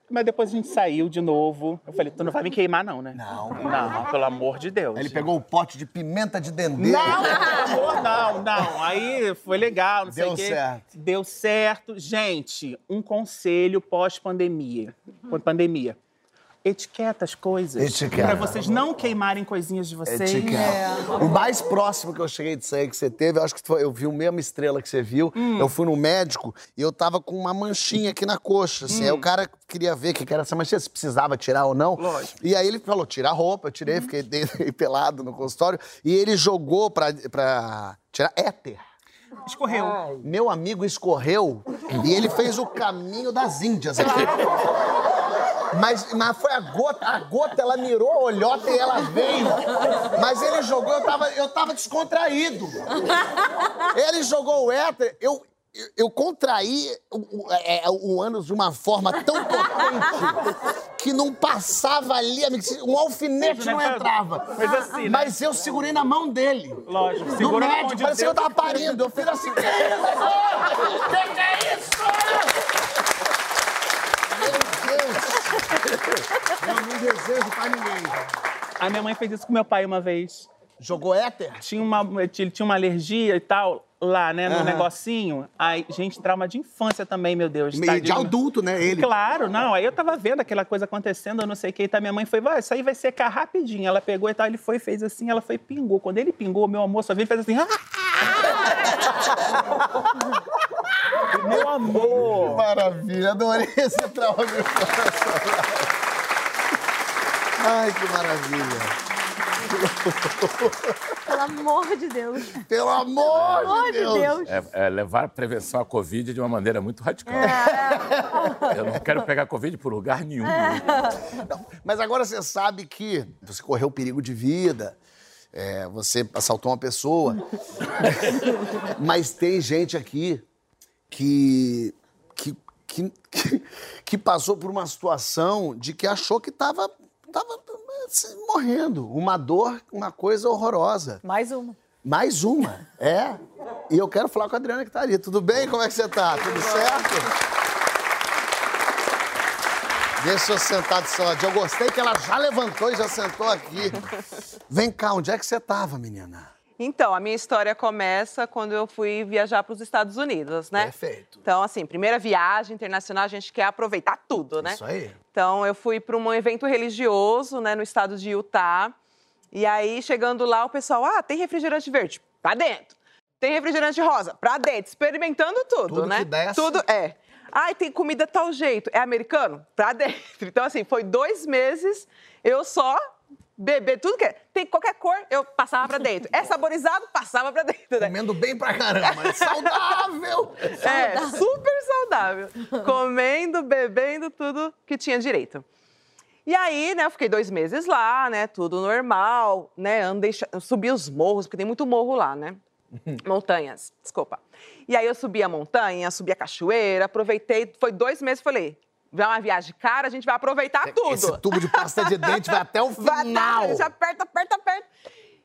Mas depois a gente saiu de novo. Eu falei, tu não vai me queimar, não, né? Não. Não, pelo amor de Deus. Ele pegou o pote de pimenta de dendê. Não, pelo amor, não, não. Aí foi legal, não sei Deu o quê. certo. Deu certo. Gente, um conselho pós-pandemia. Pandemia. Etiqueta as coisas. Etiqueta. Pra vocês não queimarem coisinhas de vocês. Etiqueta. O mais próximo que eu cheguei disso aí que você teve, eu acho que foi, eu vi o mesmo estrela que você viu. Hum. Eu fui no médico e eu tava com uma manchinha aqui na coxa. Assim. Aí o cara queria ver o que era essa manchinha, se precisava tirar ou não. Hum. Lógico. E aí ele falou: tira a roupa, eu tirei, fiquei <laughs> de- pelado no consultório. E ele jogou pra, pra tirar éter. Escorreu. Meu amigo escorreu e ele fez o caminho das Índias aqui. <laughs> Mas, mas foi a gota, a gota, ela mirou a olhota e ela veio. Mas ele jogou, eu tava, eu tava descontraído. Ele jogou o éter, eu, eu, contraí o, o, é, o ânus de uma forma tão potente que não passava ali, um alfinete não entrava. Mas assim, né? Mas eu segurei na mão dele. Lógico, No segura na mão médico, parecia que eu tava parindo. Eu fiz assim, que isso? Que que é isso? Meu Deus! Eu não desejo pra ninguém. A minha mãe fez isso com meu pai uma vez. Jogou éter? Tinha uma, ele tinha uma alergia e tal, lá, né, no Aham. negocinho. Aí, gente, trauma de infância também, meu Deus. Meio de tadinho. adulto, né, ele? Claro, não. Aí eu tava vendo aquela coisa acontecendo, eu não sei o que, e tá, minha mãe foi, vai, isso aí vai secar rapidinho. Ela pegou e tal, ele foi e fez assim, ela foi e pingou. Quando ele pingou, meu amor, só veio e fez assim. meu amor! Maravilha, adorei esse trauma de infância. Ai, que maravilha. Pelo amor de Deus. Pelo amor, Pelo amor de de Deus. Deus. É, é levar a prevenção à Covid de uma maneira muito radical. Eu não quero pegar Covid por lugar nenhum. Não, mas agora você sabe que você correu perigo de vida, é, você assaltou uma pessoa. <laughs> mas tem gente aqui que, que, que, que, que passou por uma situação de que achou que estava tava, assim, morrendo. Uma dor, uma coisa horrorosa. Mais uma. Mais uma, é. E eu quero falar com a Adriana que tá ali. Tudo bem? Como é que você tá? Tudo certo? Deixa eu sentar do seu lado. Eu gostei que ela já levantou e já sentou aqui. Vem cá, onde é que você estava, menina? Então, a minha história começa quando eu fui viajar para os Estados Unidos, né? Perfeito. Então, assim, primeira viagem internacional, a gente quer aproveitar tudo, né? Isso aí. Então, eu fui para um evento religioso, né, no estado de Utah. E aí, chegando lá, o pessoal, ah, tem refrigerante verde, pra dentro. Tem refrigerante rosa, pra dentro, experimentando tudo, Tudo né? que desce. Tudo, é. Ai, tem comida tal jeito, é americano? Pra dentro. <laughs> Então, assim, foi dois meses, eu só beber tudo que é. Tem qualquer cor, eu passava pra dentro. É saborizado, passava pra dentro, né? Comendo bem pra caramba. É saudável. <laughs> É, super saudável. Comendo, bebendo, tudo que tinha direito. E aí, né, eu fiquei dois meses lá, né, tudo normal, né, andei, subi os morros, porque tem muito morro lá, né, montanhas, desculpa. E aí eu subi a montanha, subi a cachoeira, aproveitei, foi dois meses, falei, vai uma viagem cara, a gente vai aproveitar tudo. Esse tubo de pasta de dente vai até o <laughs> Vai final. a gente aperta, aperta, aperta.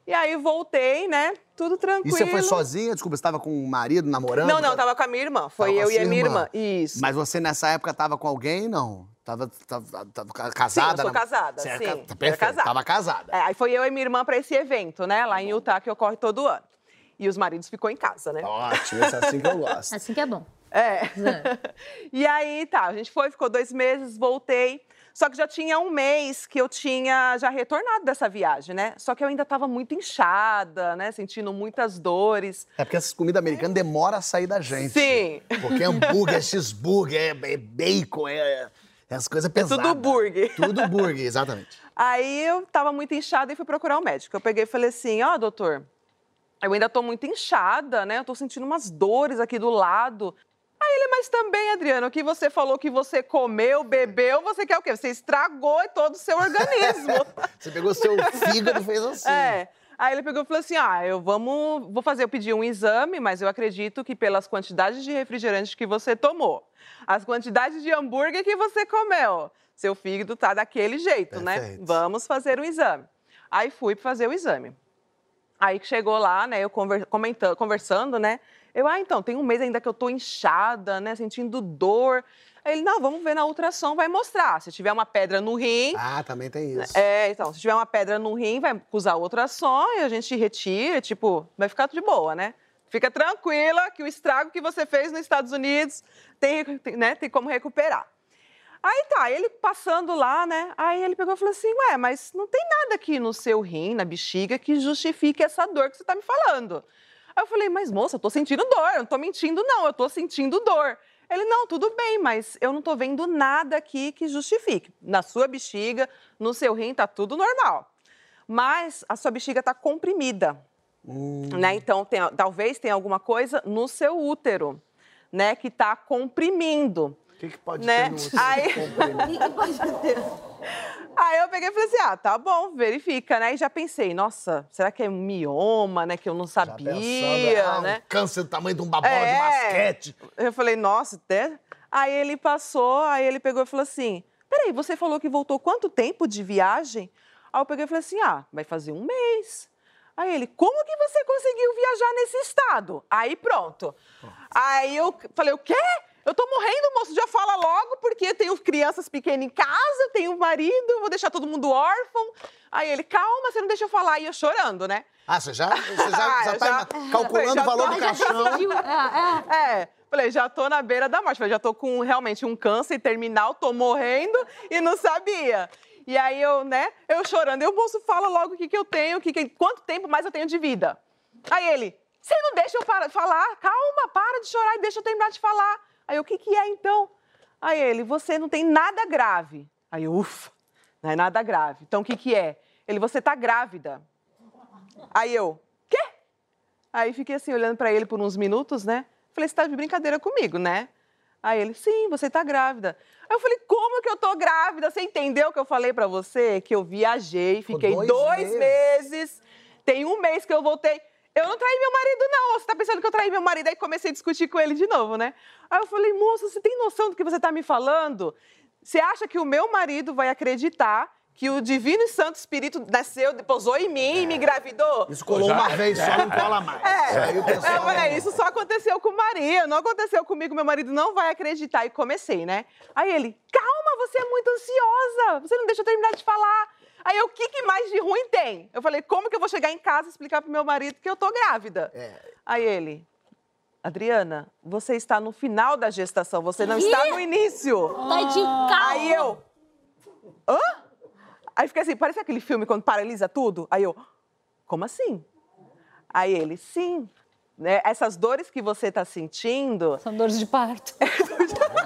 E aí voltei, né, tudo E tranquilo. você foi sozinha? Desculpa, você estava com o marido, namorando? Não, não, tava com a minha irmã, foi Tava eu e a minha irmã. irmã, isso. Mas você nessa época tava com alguém? Não. Tava, tava, tava casada? Sim, eu sou casada, Você sim, era Perfeito, casada. tava casada. É, aí foi eu e minha irmã para esse evento, né? Lá em Utah, que ocorre todo ano. E os maridos ficou em casa, né? Ótimo, esse é assim que eu gosto. <laughs> Assim que é bom. É. <laughs> e aí, tá, a gente foi, ficou dois meses, voltei. Só que já tinha um mês que eu tinha já retornado dessa viagem, né? Só que eu ainda estava muito inchada, né? Sentindo muitas dores. É porque essas comidas americanas demoram a sair da gente. Sim. Porque hambúrguer, é cheeseburger, é, é bacon, é, é as coisas pesadas. tudo burger. Tudo burger, exatamente. <laughs> Aí eu tava muito inchada e fui procurar um médico. Eu peguei e falei assim: ó, doutor, eu ainda tô muito inchada, né? Eu tô sentindo umas dores aqui do lado. Aí ele, mas também, Adriano, o que você falou que você comeu, bebeu, você quer o quê? Você estragou todo o seu organismo. <laughs> Você pegou seu fígado e fez assim. é. Aí ele pegou e falou assim: ah, eu vamos, vou fazer, eu pedi um exame, mas eu acredito que pelas quantidades de refrigerante que você tomou, as quantidades de hambúrguer que você comeu, seu fígado tá daquele jeito, né? Perfeito. Vamos fazer um exame. Aí fui fazer o exame. Aí que chegou lá, né, eu conver- comentando, conversando, né? Eu, ah, então, tem um mês ainda que eu tô inchada, né, sentindo dor. Aí ele, não, vamos ver na ultrassom, vai mostrar. Se tiver uma pedra no rim, Ah, também tem isso. é, então, se tiver uma pedra no rim, vai usar o ultrassom e a gente retira, tipo, vai ficar tudo de boa, né? Fica tranquila que o estrago que você fez nos Estados Unidos tem, tem, né, tem como recuperar. Aí tá, ele passando lá, né? Aí ele pegou e falou assim: Ué, mas não tem nada aqui no seu rim, na bexiga, que justifique essa dor que você tá me falando. Aí eu falei: Mas moça, eu tô sentindo dor, eu não tô mentindo, não, eu tô sentindo dor. Ele: Não, tudo bem, mas eu não tô vendo nada aqui que justifique. Na sua bexiga, no seu rim, tá tudo normal. Mas a sua bexiga tá comprimida. Né? Então, tem- talvez tenha alguma coisa no seu útero, né, que tá comprimindo O que, que pode né? ter no útero? Aí- <laughs> Aí eu peguei e falei assim: ah, tá bom, verifica, né? E já pensei, nossa, será que é um mioma, né? Que eu não Já sabia, pensando, ah, né? Um câncer do tamanho de uma bola de É. basquete. Eu falei, nossa, até. Aí ele passou, aí ele pegou e falou assim: peraí, você falou que voltou quanto tempo de viagem? Aí eu peguei e falei assim: ah, vai fazer um mês. Aí ele, como que você conseguiu viajar nesse estado? Aí pronto. Aí eu falei, o quê? Eu tô morrendo, moço, já fala logo, porque eu tenho crianças pequenas em casa, tenho um marido, vou deixar todo mundo órfão. Aí ele, calma, você não deixa eu falar. E eu chorando, né? Ah, você já, você já, Ah, já tá já- calculando <laughs> já o valor tô- do já caixão. <laughs> É, falei, já tô na beira da morte. Falei, já tô com realmente um câncer terminal, tô morrendo e não sabia. E aí eu, né, eu chorando, eu, moço, fala logo o que, que eu tenho, o que, que, quanto tempo mais eu tenho de vida. Aí ele, você não deixa eu para- falar? Calma, para de chorar e deixa eu terminar de falar. Aí eu, o que, que é então? Aí ele, você não tem nada grave. Aí eu, ufa, não é nada grave. Então o que, que é? Ele, você tá grávida. Aí eu, quê? Aí fiquei assim, olhando pra ele por uns minutos, né? Falei, você tá de brincadeira comigo, né? Aí ele, sim, você tá grávida. Aí eu falei, como que eu tô grávida? Você entendeu o que eu falei pra você? Que eu viajei, fiquei dois dois, meses. meses. tem um mês que eu voltei. Eu não traí meu marido, não. Você tá pensando que eu traí meu marido? Aí comecei a discutir com ele de novo, né? Aí eu falei, moça, você tem noção do que você tá me falando? Você acha que o meu marido vai acreditar que o Divino e Santo Espírito nasceu, pousou em mim e me engravidou? Isso colou uma vez só, não cola mais. É, Aí o eu pessoal... falei, isso só aconteceu com o Maria, não aconteceu comigo, meu marido não vai acreditar. E comecei, né? Aí ele, calma, você é muito ansiosa, você não deixa eu terminar de falar. Aí eu, o que, que mais de ruim tem? Eu falei, como que eu vou chegar em casa e explicar pro meu marido que eu tô grávida? É. Aí ele, Adriana, você está no final da gestação, você não está no início. Tá de carro. Aí eu, hã? Aí fiquei assim, parece aquele filme quando paralisa tudo. Aí eu, como assim? Aí ele, sim. Né, essas dores que você está sentindo. São dores de parto. <laughs>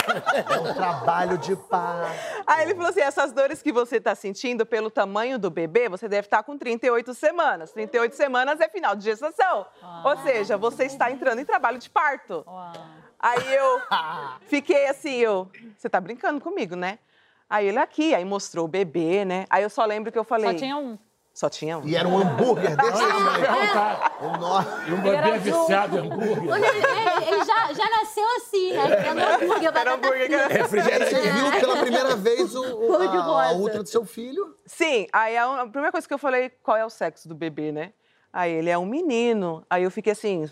É um trabalho de paz. Aí ele falou assim: essas dores que você está sentindo pelo tamanho do bebê, você deve estar com 38 semanas. 38 semanas é final de gestação. Ou seja, você está entrando em trabalho de parto. Aí eu <laughs> fiquei assim, eu. Você tá brincando comigo, né? Aí ele aqui, aí mostrou o bebê, né? Aí eu só lembro que eu falei. Só tinha um. Só tinha um. E era um hambúrguer desse tamanho. Perguntar. Enorme. E um bebê viciado em hambúrguer. Ele, ele- ele já, já nasceu assim, né? Hambúrguer, Era batata hambúrguer que era- Refrigerante. Você viu pela primeira vez o, o, Cor de a, a útero do seu filho? Sim, aí a, a primeira coisa que eu falei, qual é o sexo do bebê, né? Aí ele é um menino. Aí eu fiquei assim,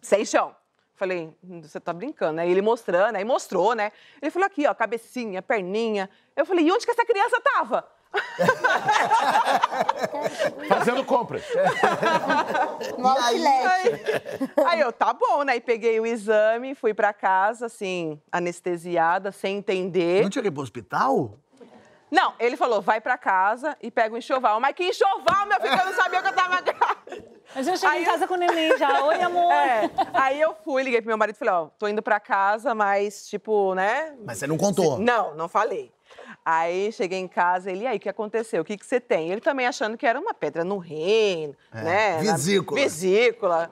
sem chão. Falei, "Hum, você tá brincando, Aí Ele mostrando, aí mostrou, né? Ele falou aqui, ó, cabecinha, perninha. Eu falei, e onde que essa criança tava? <laughs> Fazendo compras. <laughs> no. Aí, aí eu, tá bom, né? E peguei o exame, fui pra casa, assim, anestesiada, sem entender. Não tinha que ir pro hospital? Não, ele falou, vai pra casa e pega o enxoval. Mas que enxoval, meu filho, eu não sabia que eu tava grávida. Mas eu cheguei Aí em eu- casa com o neném já. Oi, amor. É, aí eu fui, liguei pro meu marido e falei, ó, tô indo pra casa, mas, tipo, né? Mas você não contou. Não, não falei. Aí cheguei em casa, ele, e aí, o que aconteceu? O que, que você tem? Ele também achando que era uma pedra no rim, né? na- vesícula. vesícula.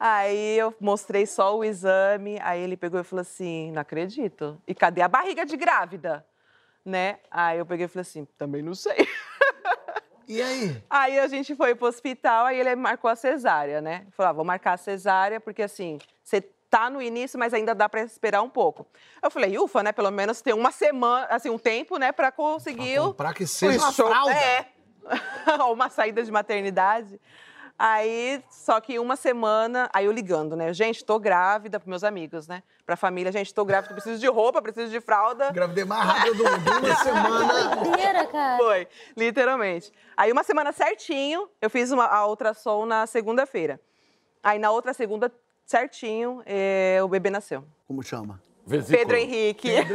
Aí eu mostrei só o exame, aí ele pegou e falou assim, não acredito. E cadê a barriga de grávida? Né? Aí eu peguei e falei assim, também não sei. E aí? Aí a gente foi pro hospital, aí ele marcou a cesárea, né? Falou, ah, vou marcar a cesárea, porque assim, você tá no início, mas ainda dá pra esperar um pouco. Eu falei, ufa, né? Pelo menos tem uma semana, assim, um tempo, né, pra conseguir o. Pra que seja uma fralda. É. <laughs> uma saída de maternidade. Aí, só que uma semana, aí eu ligando, né? Gente, tô grávida pros meus amigos, né? Pra família, gente, tô grávida, preciso de roupa, preciso de fralda. Gravidei mais rápido do uma <laughs> semana. Cara. Foi, literalmente. Aí, uma semana certinho, eu fiz uma, a ultrassom na segunda-feira. Aí, na outra segunda, certinho, eh, o bebê nasceu. Como chama? Vesícula. Pedro Henrique. <laughs>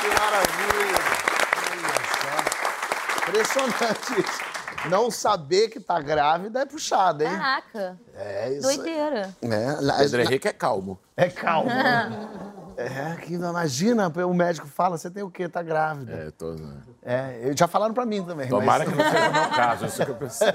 Que maravilha! Olha só. Impressionante isso. Não saber que tá grávida é puxado, hein? Caraca. É isso. Doideira. É, Pedro Henrique é calmo. é calmo. <laughs> É, que imagina, o médico fala, você tem o quê? Tá grávida. É, tô... É, já falaram pra mim também. Tomara mas- que não seja o meu caso, isso que eu pensei.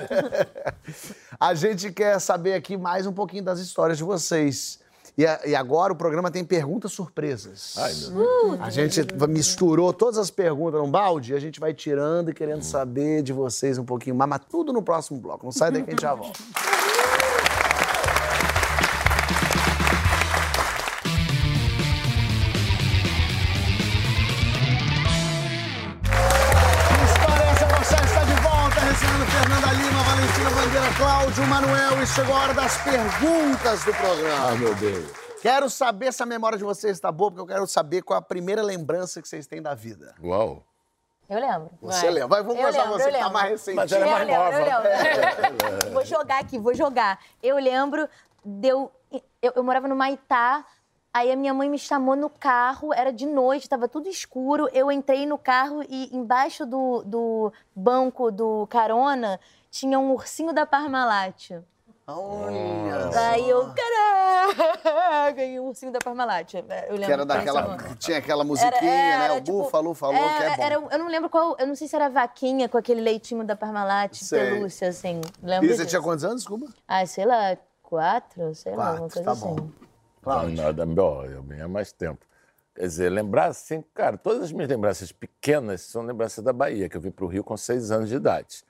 <laughs> A gente quer saber aqui mais um pouquinho das histórias de vocês. E, a- e agora o programa tem perguntas surpresas. Ai, meu Deus. A gente misturou todas as perguntas num balde e a gente vai tirando e querendo saber de vocês um pouquinho mais, mas tudo no próximo bloco. Não sai daí que a gente já volta. Cláudio Manuel e chegou a hora das perguntas do programa. Ai, meu Deus. Quero saber se a memória de vocês está boa, porque eu quero saber qual a primeira lembrança que vocês têm da vida. Uau. Eu lembro. Você lembra? Vai, vamos Eu começar lembro, você eu que tá lembro. mais recente. Mas ela é eu mais lembro, nova. eu lembro. vou jogar aqui, vou jogar. Eu lembro, deu, eu, eu morava no Maitá, aí a minha mãe me chamou no carro, era de noite, estava tudo escuro. Eu entrei no carro e embaixo do, do banco do carona tinha um ursinho da Parmalat. Olha Aí eu, caraca, <laughs> ganhei um ursinho da Parmalat. Eu lembro Que era daquela. que tinha aquela musiquinha, Era- né? era, O tipo, búfalo falou é, que é bom. era- eu não lembro qual. Eu não sei se era vaquinha com aquele leitinho da Parmalat, Sei. pelúcia, assim. Lembro E você disso. tinha quantos anos, desculpa? Ah, sei lá, quatro, sei lá, Quatro, alguma coisa tá assim. bom. Não, nada melhor, eu há mais tempo. Quer dizer, lembrar assim, cara, todas as minhas lembranças pequenas são lembranças da Bahia, que eu vim para o Rio com seis anos de idade.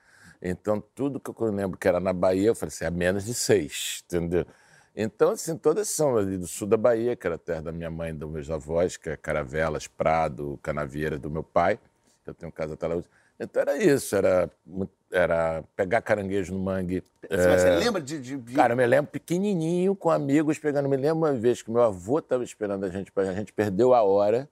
Então, tudo que eu lembro que era na Bahia, eu falei assim, é menos de seis, entendeu? Então, assim, todas são ali do sul da Bahia, que era a terra da minha mãe e dos meus avós, que é Caravelas, Prado, Canavieira do meu pai, que eu tenho casa até lá hoje. Então, era isso, era, era pegar caranguejo no mangue. Você é, lembra de. de- de- Cara, eu me lembro pequenininho, com amigos, pegando. Me lembro uma vez que meu avô estava esperando a gente, a gente perdeu a hora.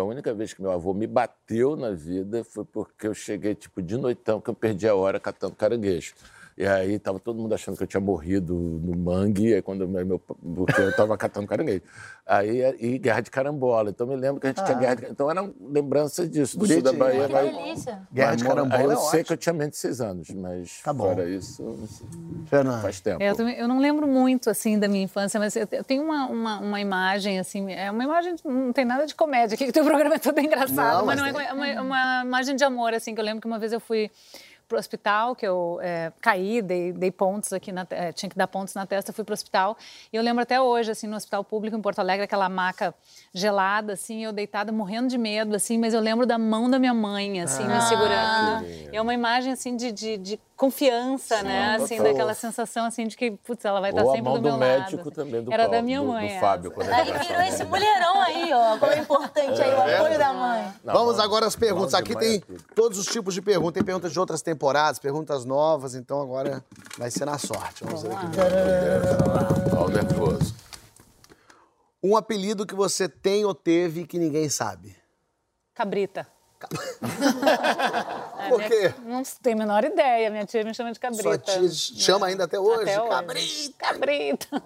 A única vez que meu avô me bateu na vida foi porque eu cheguei, tipo, de noitão, que eu perdi a hora catando caranguejo. E aí tava todo mundo achando que eu tinha morrido no mangue, aí quando meu, porque eu tava catando caranguejo. Aí, e guerra de carambola. Então eu me lembro que a gente tinha Ah. guerra de Então era lembrança disso, do sul da. Bahia. Que mas- delícia. Guerra de carambola Aí eu é sei ótimo. que eu tinha menos de seis anos, mas Tá bom. fora isso, não sei. Fernando. faz tempo. É, Eu, também- eu não lembro muito, assim, da minha infância, mas eu, te- eu tenho uma, uma, uma imagem, assim, é uma imagem, não tem nada de comédia aqui, que o teu programa é todo engraçado, Não, mas, mas não é tem. uma, uma imagem de amor, assim, que eu lembro que uma vez eu fui pro hospital, que eu é, caí, dei, dei pontos aqui, na, é, tinha que dar pontos na testa, fui pro hospital, e eu lembro até hoje, assim, no hospital público em Porto Alegre, aquela maca gelada, assim, eu deitada, morrendo de medo, assim, mas eu lembro da mão da minha mãe, assim, me segurando. É uma imagem, assim, de, de, de confiança, né, assim, total. daquela sensação, assim, de que, putz, ela vai estar Ou a sempre mão do do meu médico lado. assim. também, do Era Paulo, da minha do- do mãe, Fábio, quando ele Aí virou esse mulherão aí, ó. Como é importante aí o apoio da mãe. Não, Vamos mão- agora às perguntas. mão Aqui mãe é tem todos os tipos de perguntas. Tem perguntas de outras temporadas, perguntas novas, então agora vai ser na sorte. Vamos ver aqui. Olha o nervoso. Um apelido que você tem ou teve que ninguém sabe. Cabrita. Por quê? Não tenho a menor ideia. Minha tia me chama de cabrita. Sua tia chama ainda até hoje? Até hoje. Cabrita. Cabrita.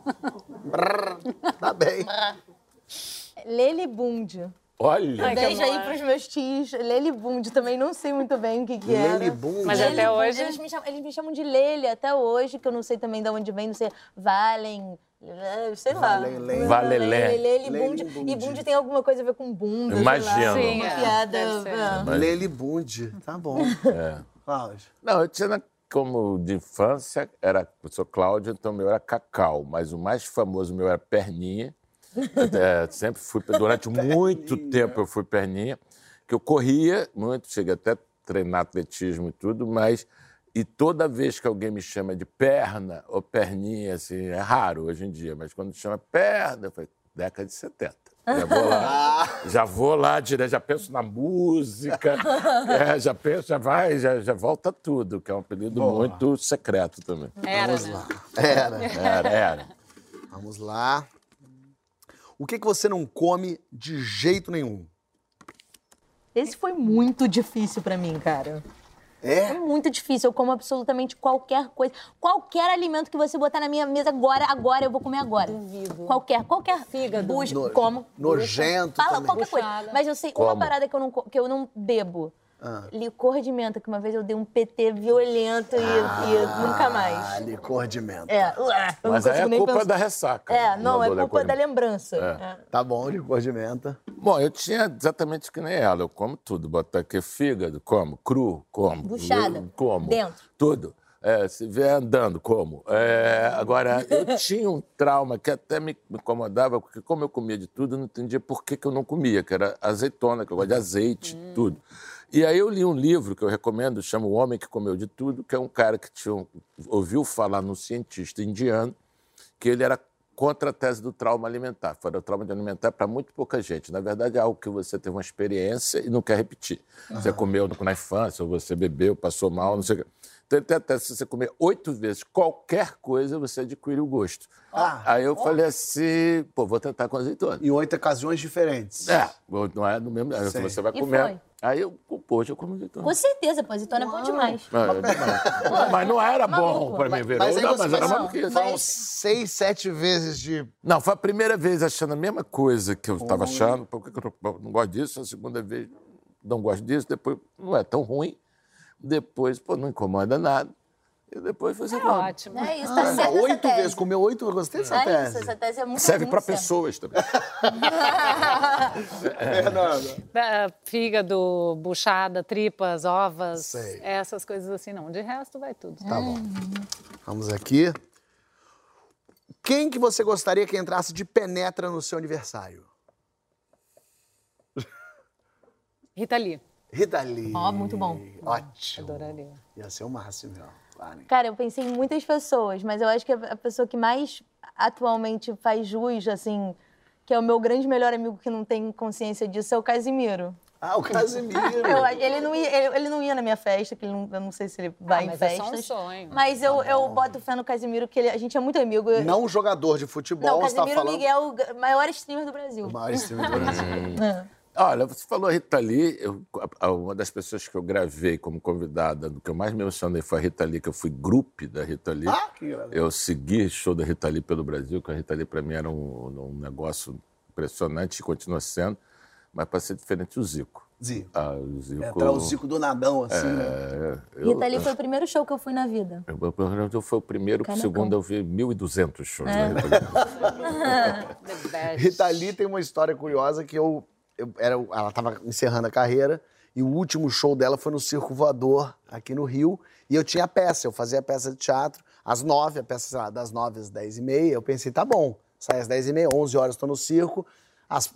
Brrr. Tá bem. <laughs> Lele Bund. Olha, Ai, Beijo aí pros meus tios. Lele Bund, também não sei muito bem o que que era. Lele Bund. Mas até hoje- Eles me, chamam, eles me chamam de Lele até hoje, que eu não sei também de onde vem, não sei. Valen. Sei lá. Valelé. Lele Lele Bund. Bund. E Bund tem alguma coisa a ver com bunda. Imagino. Lá, Sim, uma é, piada. ser. é. Lele Bund. Tá bom. É. Cláudio. Não, eu tinha, como de infância, era, eu sou Cláudio, então meu era Cacau, mas o mais famoso meu era Perninha. É, sempre fui, durante <laughs> muito tempo eu fui Perninha, que eu corria muito, cheguei até a treinar atletismo e tudo, mas e toda vez que alguém me chama de perna ou perninha, assim, é raro hoje em dia, mas quando chama perna, eu falei, década de 70. Já vou lá, <laughs> já vou lá direto, já penso na música, <laughs> é, já penso, já vai, já, já volta tudo, que é um apelido muito secreto também. Era, né? Era. Era, era. Vamos lá. O que, que você não come de jeito nenhum? Esse foi muito difícil pra mim, cara. É É? muito difícil. Eu como absolutamente qualquer coisa. Qualquer alimento que você botar na minha mesa agora, agora eu vou comer agora. Duvido. Qualquer, qualquer. Fígado. Busca, No- como. Nojento Fala também. qualquer coisa. Mas eu sei uma Como? parada que eu não, que eu não bebo. Ah. Licor de menta, que uma vez eu dei um PT violento e, e nunca Ah, mais. licor de menta. É, eu Mas aí é culpa pensar. da ressaca. É, não, é culpa da lembrança. É. É. Tá bom, licor de menta. Bom, eu tinha exatamente que nem ela. Eu como tudo. Botar aqui fígado, como. Cru, como. Buchada, Eu Como. dentro. Tudo. É, se vier andando, como. É, agora, eu tinha um trauma que até me incomodava, porque como eu comia de tudo, eu não entendia por que, que eu não comia, que era azeitona, que eu gosto de azeite, tudo. E aí eu li um livro que eu recomendo, chama O Homem que Comeu de Tudo, que é um cara que tinha, ouviu falar num cientista indiano, que ele era contra a tese do trauma alimentar. Fora o trauma de alimentar para muito pouca gente. Na verdade, é algo que você teve uma experiência e não quer repetir. Você comeu na infância, ou você bebeu, passou mal, não sei o quê. Então, ele tem a tese, se você comer oito vezes qualquer coisa, você adquire o gosto. Ah. Aí eu falei assim, pô, vou tentar com azeitona. Em oito ocasiões diferentes. É, não é no mesmo... aí Sei. Você vai E comer. Aí eu, pô, hoje eu como azeitona. Com certeza, pô, azeitona é bom demais. É, é demais. mas não era bom Maluco. para mim, virou, Mas aí não, mas era mas- maluquice. Foram seis, sete vezes de. Não, foi a primeira vez achando a mesma coisa que eu estava achando. Por que que eu não- não gosto disso? A segunda vez, não gosto disso. Depois, não é tão ruim. Depois, pô, não incomoda nada. E depois você É come. ótimo. É isso, tá certo essa oito tese. vezes, comeu oito, eu gostei dessa É tese. isso, essa tese é muito Serve para pessoas também. <laughs> Fernanda. Da- Fígado, buchada, tripas, ovas, Sei. essas coisas assim, não. De resto, vai tudo. Tá bom. Vamos aqui. Quem que você gostaria que entrasse de penetra no seu aniversário? Rita Lee, Rita Lee. Ó, muito bom. Ótimo. adoraria. Ia ser o máximo, ó. Claro. Cara, eu pensei em muitas pessoas, mas eu acho que a pessoa que mais atualmente faz jus, assim, que é o meu grande melhor amigo que não tem consciência disso, é o Casimiro. Ah, o Casimiro. <laughs> Eu- ele, não ia, ele, ele não ia na minha festa, que ele não- eu não sei se ele vai Ah, em mas é só um festas. sonho. Mas eu, eu boto fé no Casimiro, que ele- a gente é muito amigo. Eu- Não jogador de futebol, Não, você tá Casimiro falando. Miguel, o maior streamer do Brasil. O maior streamer do <laughs> Brasil. Olha, você falou Rita Lee, eu- a- a- uma das pessoas que eu gravei como convidada, do que eu mais me emocionei foi a Rita Lee, que eu fui grupo da Rita Lee. Ah, que engraçado. Eu segui show da Rita Lee pelo Brasil, que a Rita Lee para mim era um, um negócio impressionante e continua sendo, mas para ser diferente o Zico. Zico. Ah, o Zico. Entrar o Zico do nadão, assim. né? É, eu, Rita Lee foi o primeiro show que eu fui na vida. eu, eu, eu foi o primeiro, o segundo eu vi 1.200 shows É. Rita Lee. <laughs> Best. Rita Lee tem uma história curiosa que eu, eu era, ela estava encerrando a carreira e o último show dela foi no Circo Voador, aqui no Rio, e eu tinha a peça, eu fazia a peça de teatro às nove, a peça, sei lá, das nove às dez e meia, eu pensei, tá bom, sai às dez e meia, onze horas estou no circo, as,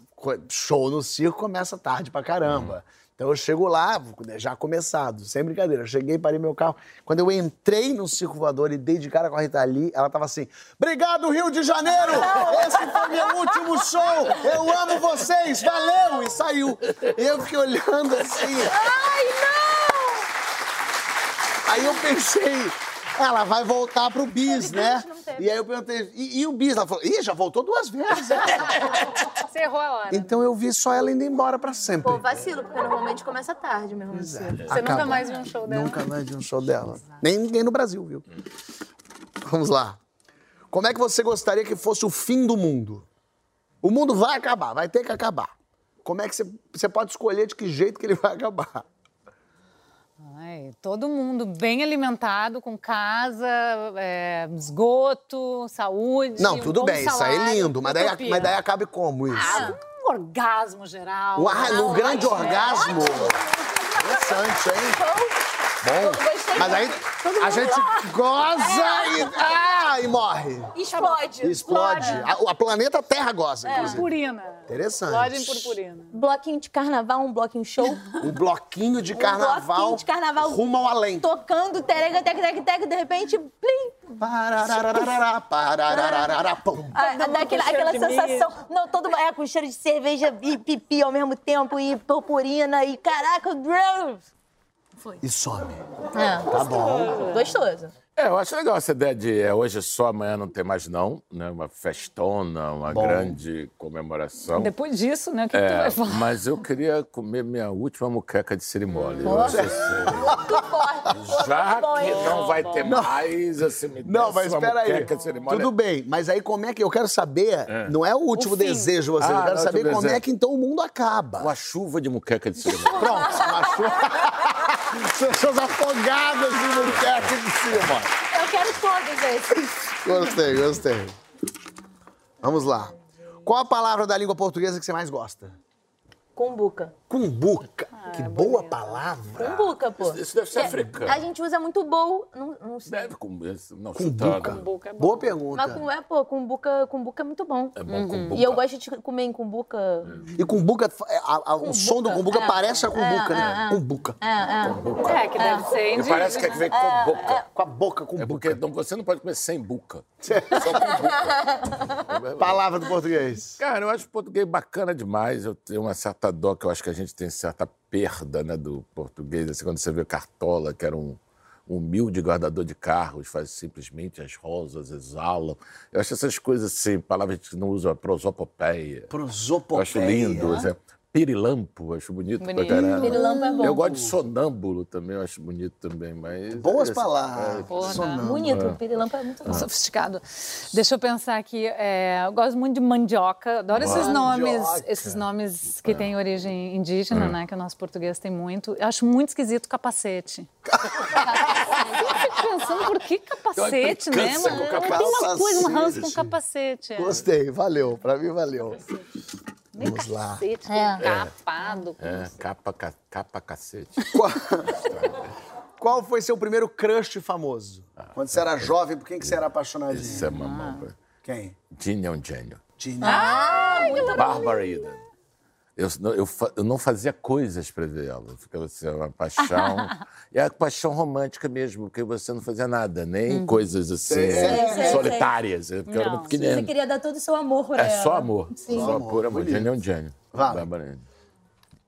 show no circo começa tarde pra caramba. Então eu chego lá, já começado, sem brincadeira. Eu cheguei, parei meu carro. Quando eu entrei no Circo Voador e dei de cara com a Rita Lee, ela tava assim: Obrigado, Rio de Janeiro! Esse foi meu último show! Eu amo vocês! Valeu! E saiu. Eu fiquei olhando assim. Ai, Aí eu pensei, ela vai voltar pro bis, né? E aí eu perguntei, e, e o bis? Ela falou, ih, já voltou duas vezes. <laughs> é." Você errou a hora. então eu vi só ela indo embora pra sempre. Pô, vacilo, porque normalmente começa tarde mesmo. É. Você nunca Acabou. mais viu um show dela. Nunca mais vi um show dela. Nem ninguém no Brasil, viu? Vamos lá. Como é que você gostaria que fosse o fim do mundo? O mundo vai acabar, vai ter que acabar. Como é que você, você pode escolher de que jeito que ele vai acabar? Todo mundo bem alimentado, com casa, é, esgoto, saúde. Não, um tudo bom bem, isso aí é salário, lindo, mas daí, mas daí acaba como isso? Ah, um orgasmo geral. No Não, grande é. orgasmo. Interessante, hein? Bom, mas aí a gente goza e, ah, e morre. Explode. Explode. A, a planeta Terra goza, inclusive. Purpurina. Interessante. Explode em purpurina. Bloquinho de carnaval, um bloquinho show. Um bloquinho de carnaval, bloquinho de carnaval. rumo ao além. Tocando, terega, tec, tec, tec, de repente, plim. Pararararará, pum. Ah, aquela, sensação. Não, todo é com cheiro de cerveja e pipi ao mesmo tempo, e purpurina, e caraca, Deus! E some. É, Tá bom. gostoso. É, eu acho legal essa ideia de é, hoje é só, amanhã não tem mais não, né? Uma festona, uma Bom. grande comemoração. Depois disso, né? O que, que tu É, vai falar? mas eu queria comer minha última muqueca de cerimônia. Eu Nossa. acho Muito forte. <laughs> já Muito que não vai ter mais, assim, me Não, mas espera aí. Tudo bem, mas aí como é que... Eu quero saber, não é o último O desejo, você. eu Ah, quero não, saber como é desejo. que então o mundo acaba. Uma chuva de muqueca de cerimônia. Pronto, uma chuva. <laughs> Pessoas afogadas de muqueca de cima. Eu quero todos esses. Gostei, gostei. Vamos lá. Qual a palavra da língua portuguesa que você mais gosta? Cumbuca. Cumbuca. Ah, que boa palavra. Cumbuca, pô. Isso deve ser É, africano. A gente usa muito bowl. Não, não sei. Deve com não, Cumbuca. Cumbuca é bom. Boa pergunta. Mas com, é, pô, cumbuca, cumbuca é muito bom. É bom cumbuca. E eu gosto de comer em cumbuca. E cumbuca, é, a- a- o som do cumbuca é. parece a cumbuca, É, né? é, é. Cumbuca. É, é. É, que deve ser indígena. parece que é que vem com boca. Com a boca, É cumbuca. porque não- você não pode comer sem buca. <laughs> Só com buca. Palavra do português. Cara, eu acho o português bacana demais. Eu tenho uma certa dó, que eu acho que a gente tem certa perda né, do português. Assim, quando você vê Cartola, que era um humilde guardador de carros, faz simplesmente as rosas exalam. Eu acho essas coisas assim, palavras que não usam, a prosopopeia. Eu Prosopopeia. acho lindo. assim, Pirilampo, acho bonito, pra Bonito. caramba. Pirilampo é bom. Eu gosto de sonâmbulo também, eu acho bonito também, mas... Boas esse- palavras. Porra, Sonâmbulo. Bonito, o pirilampo é muito bom. Sofisticado. Deixa eu pensar aqui. é, eu gosto muito de mandioca. Adoro esses nomes, esses nomes que têm origem indígena, né? Que o nosso português tem muito. Eu acho muito esquisito capacete. <laughs> eu fico pensando por que capacete, né? implicância mano? com Tem uma coisa, um ranço com capacete. capacete. é. Gostei, valeu. Pra mim, valeu. Nem Vamos lá. capacete, É. capado. com- É, capa, ca- capa cacete. <laughs> Qual... Qual foi seu primeiro crush famoso? Quando você era jovem, por quem que você era apaixonadinho? Isso é mamão, velho. Quem? Gene é um gênio. Gene. Bárbara Ida. Eu, não- eu, eu não fazia coisas para ver ela. Eu ficava assim, uma paixão. e <laughs> a paixão romântica mesmo, porque você não fazia nada, nem coisas assim, Sei, sei, sei. solitárias. Eu ficava Não. muito Você pequenino. queria dar todo o seu amor pra É ela. só amor. Sim. Só amor, puro amor. Gênio é um gênio. Vale. Bárbara.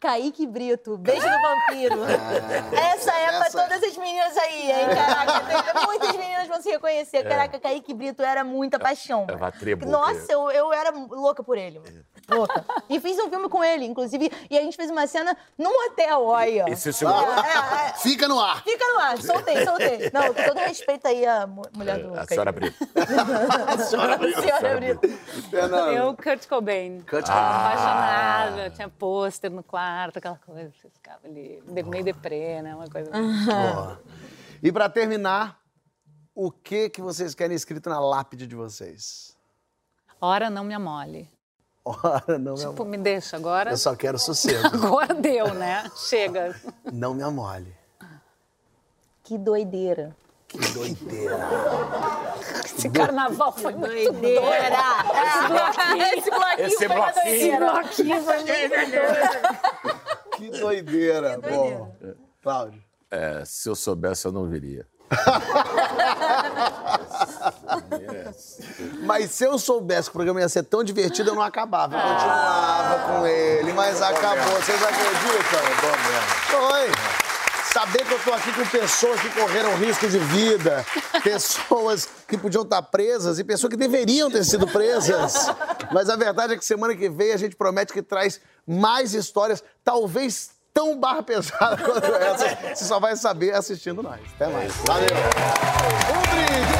Kaique Brito, beijo no vampiro. <laughs> essa é essa pra é. todas as meninas aí, hein? Caraca, muitas meninas vão se reconhecer. Caraca, Kaique Brito era muita paixão. É uma tribo. Nossa, eu, eu era louca por ele. mano. Louca. E fiz um filme com ele, inclusive. E a gente fez uma cena num hotel, olha. E se segurou? É, é, Fica no ar. Fica no ar, soltei, soltei. Não, com todo respeito aí à mu- mulher do. A Kaique. <laughs> senhora Brito. A senhora Brito. Fernando. Eu, Kurt Cobain. Kurt Tava apaixonada, tinha pôster no quarto, aquela coisa. Você ficava ali, de- meio deprê, né? Uma coisa. Boa. E pra terminar, o que que vocês querem escrito na lápide de vocês? Ora, não me amole. <laughs> Ora, não me Tipo, amole. me deixa agora. Eu só quero sossego. <laughs> Agora deu, né? Chega. Não me amole. Que doideira. Que doideira. Esse carnaval foi muito doido. Doideira! Esse bloquinho. Esse bloquinho Esse bloquinho. doideira. bloquinho foi muito doido. Que doideira. Bom, Cláudio. É, se eu soubesse, eu não viria. <laughs> Mas se eu soubesse que o programa ia ser tão divertido, eu não acabava. Eu continuava com ele, mas acabou. Vocês acreditam? Foi. Saber que eu tô aqui com pessoas que correram risco de vida, <laughs> pessoas que podiam estar presas e pessoas que deveriam ter sido presas. Mas a verdade é que semana que vem a gente promete que traz mais histórias, talvez tão barra pesada <laughs> quanto essa. Você só vai saber assistindo nós. Até mais. Valeu. Um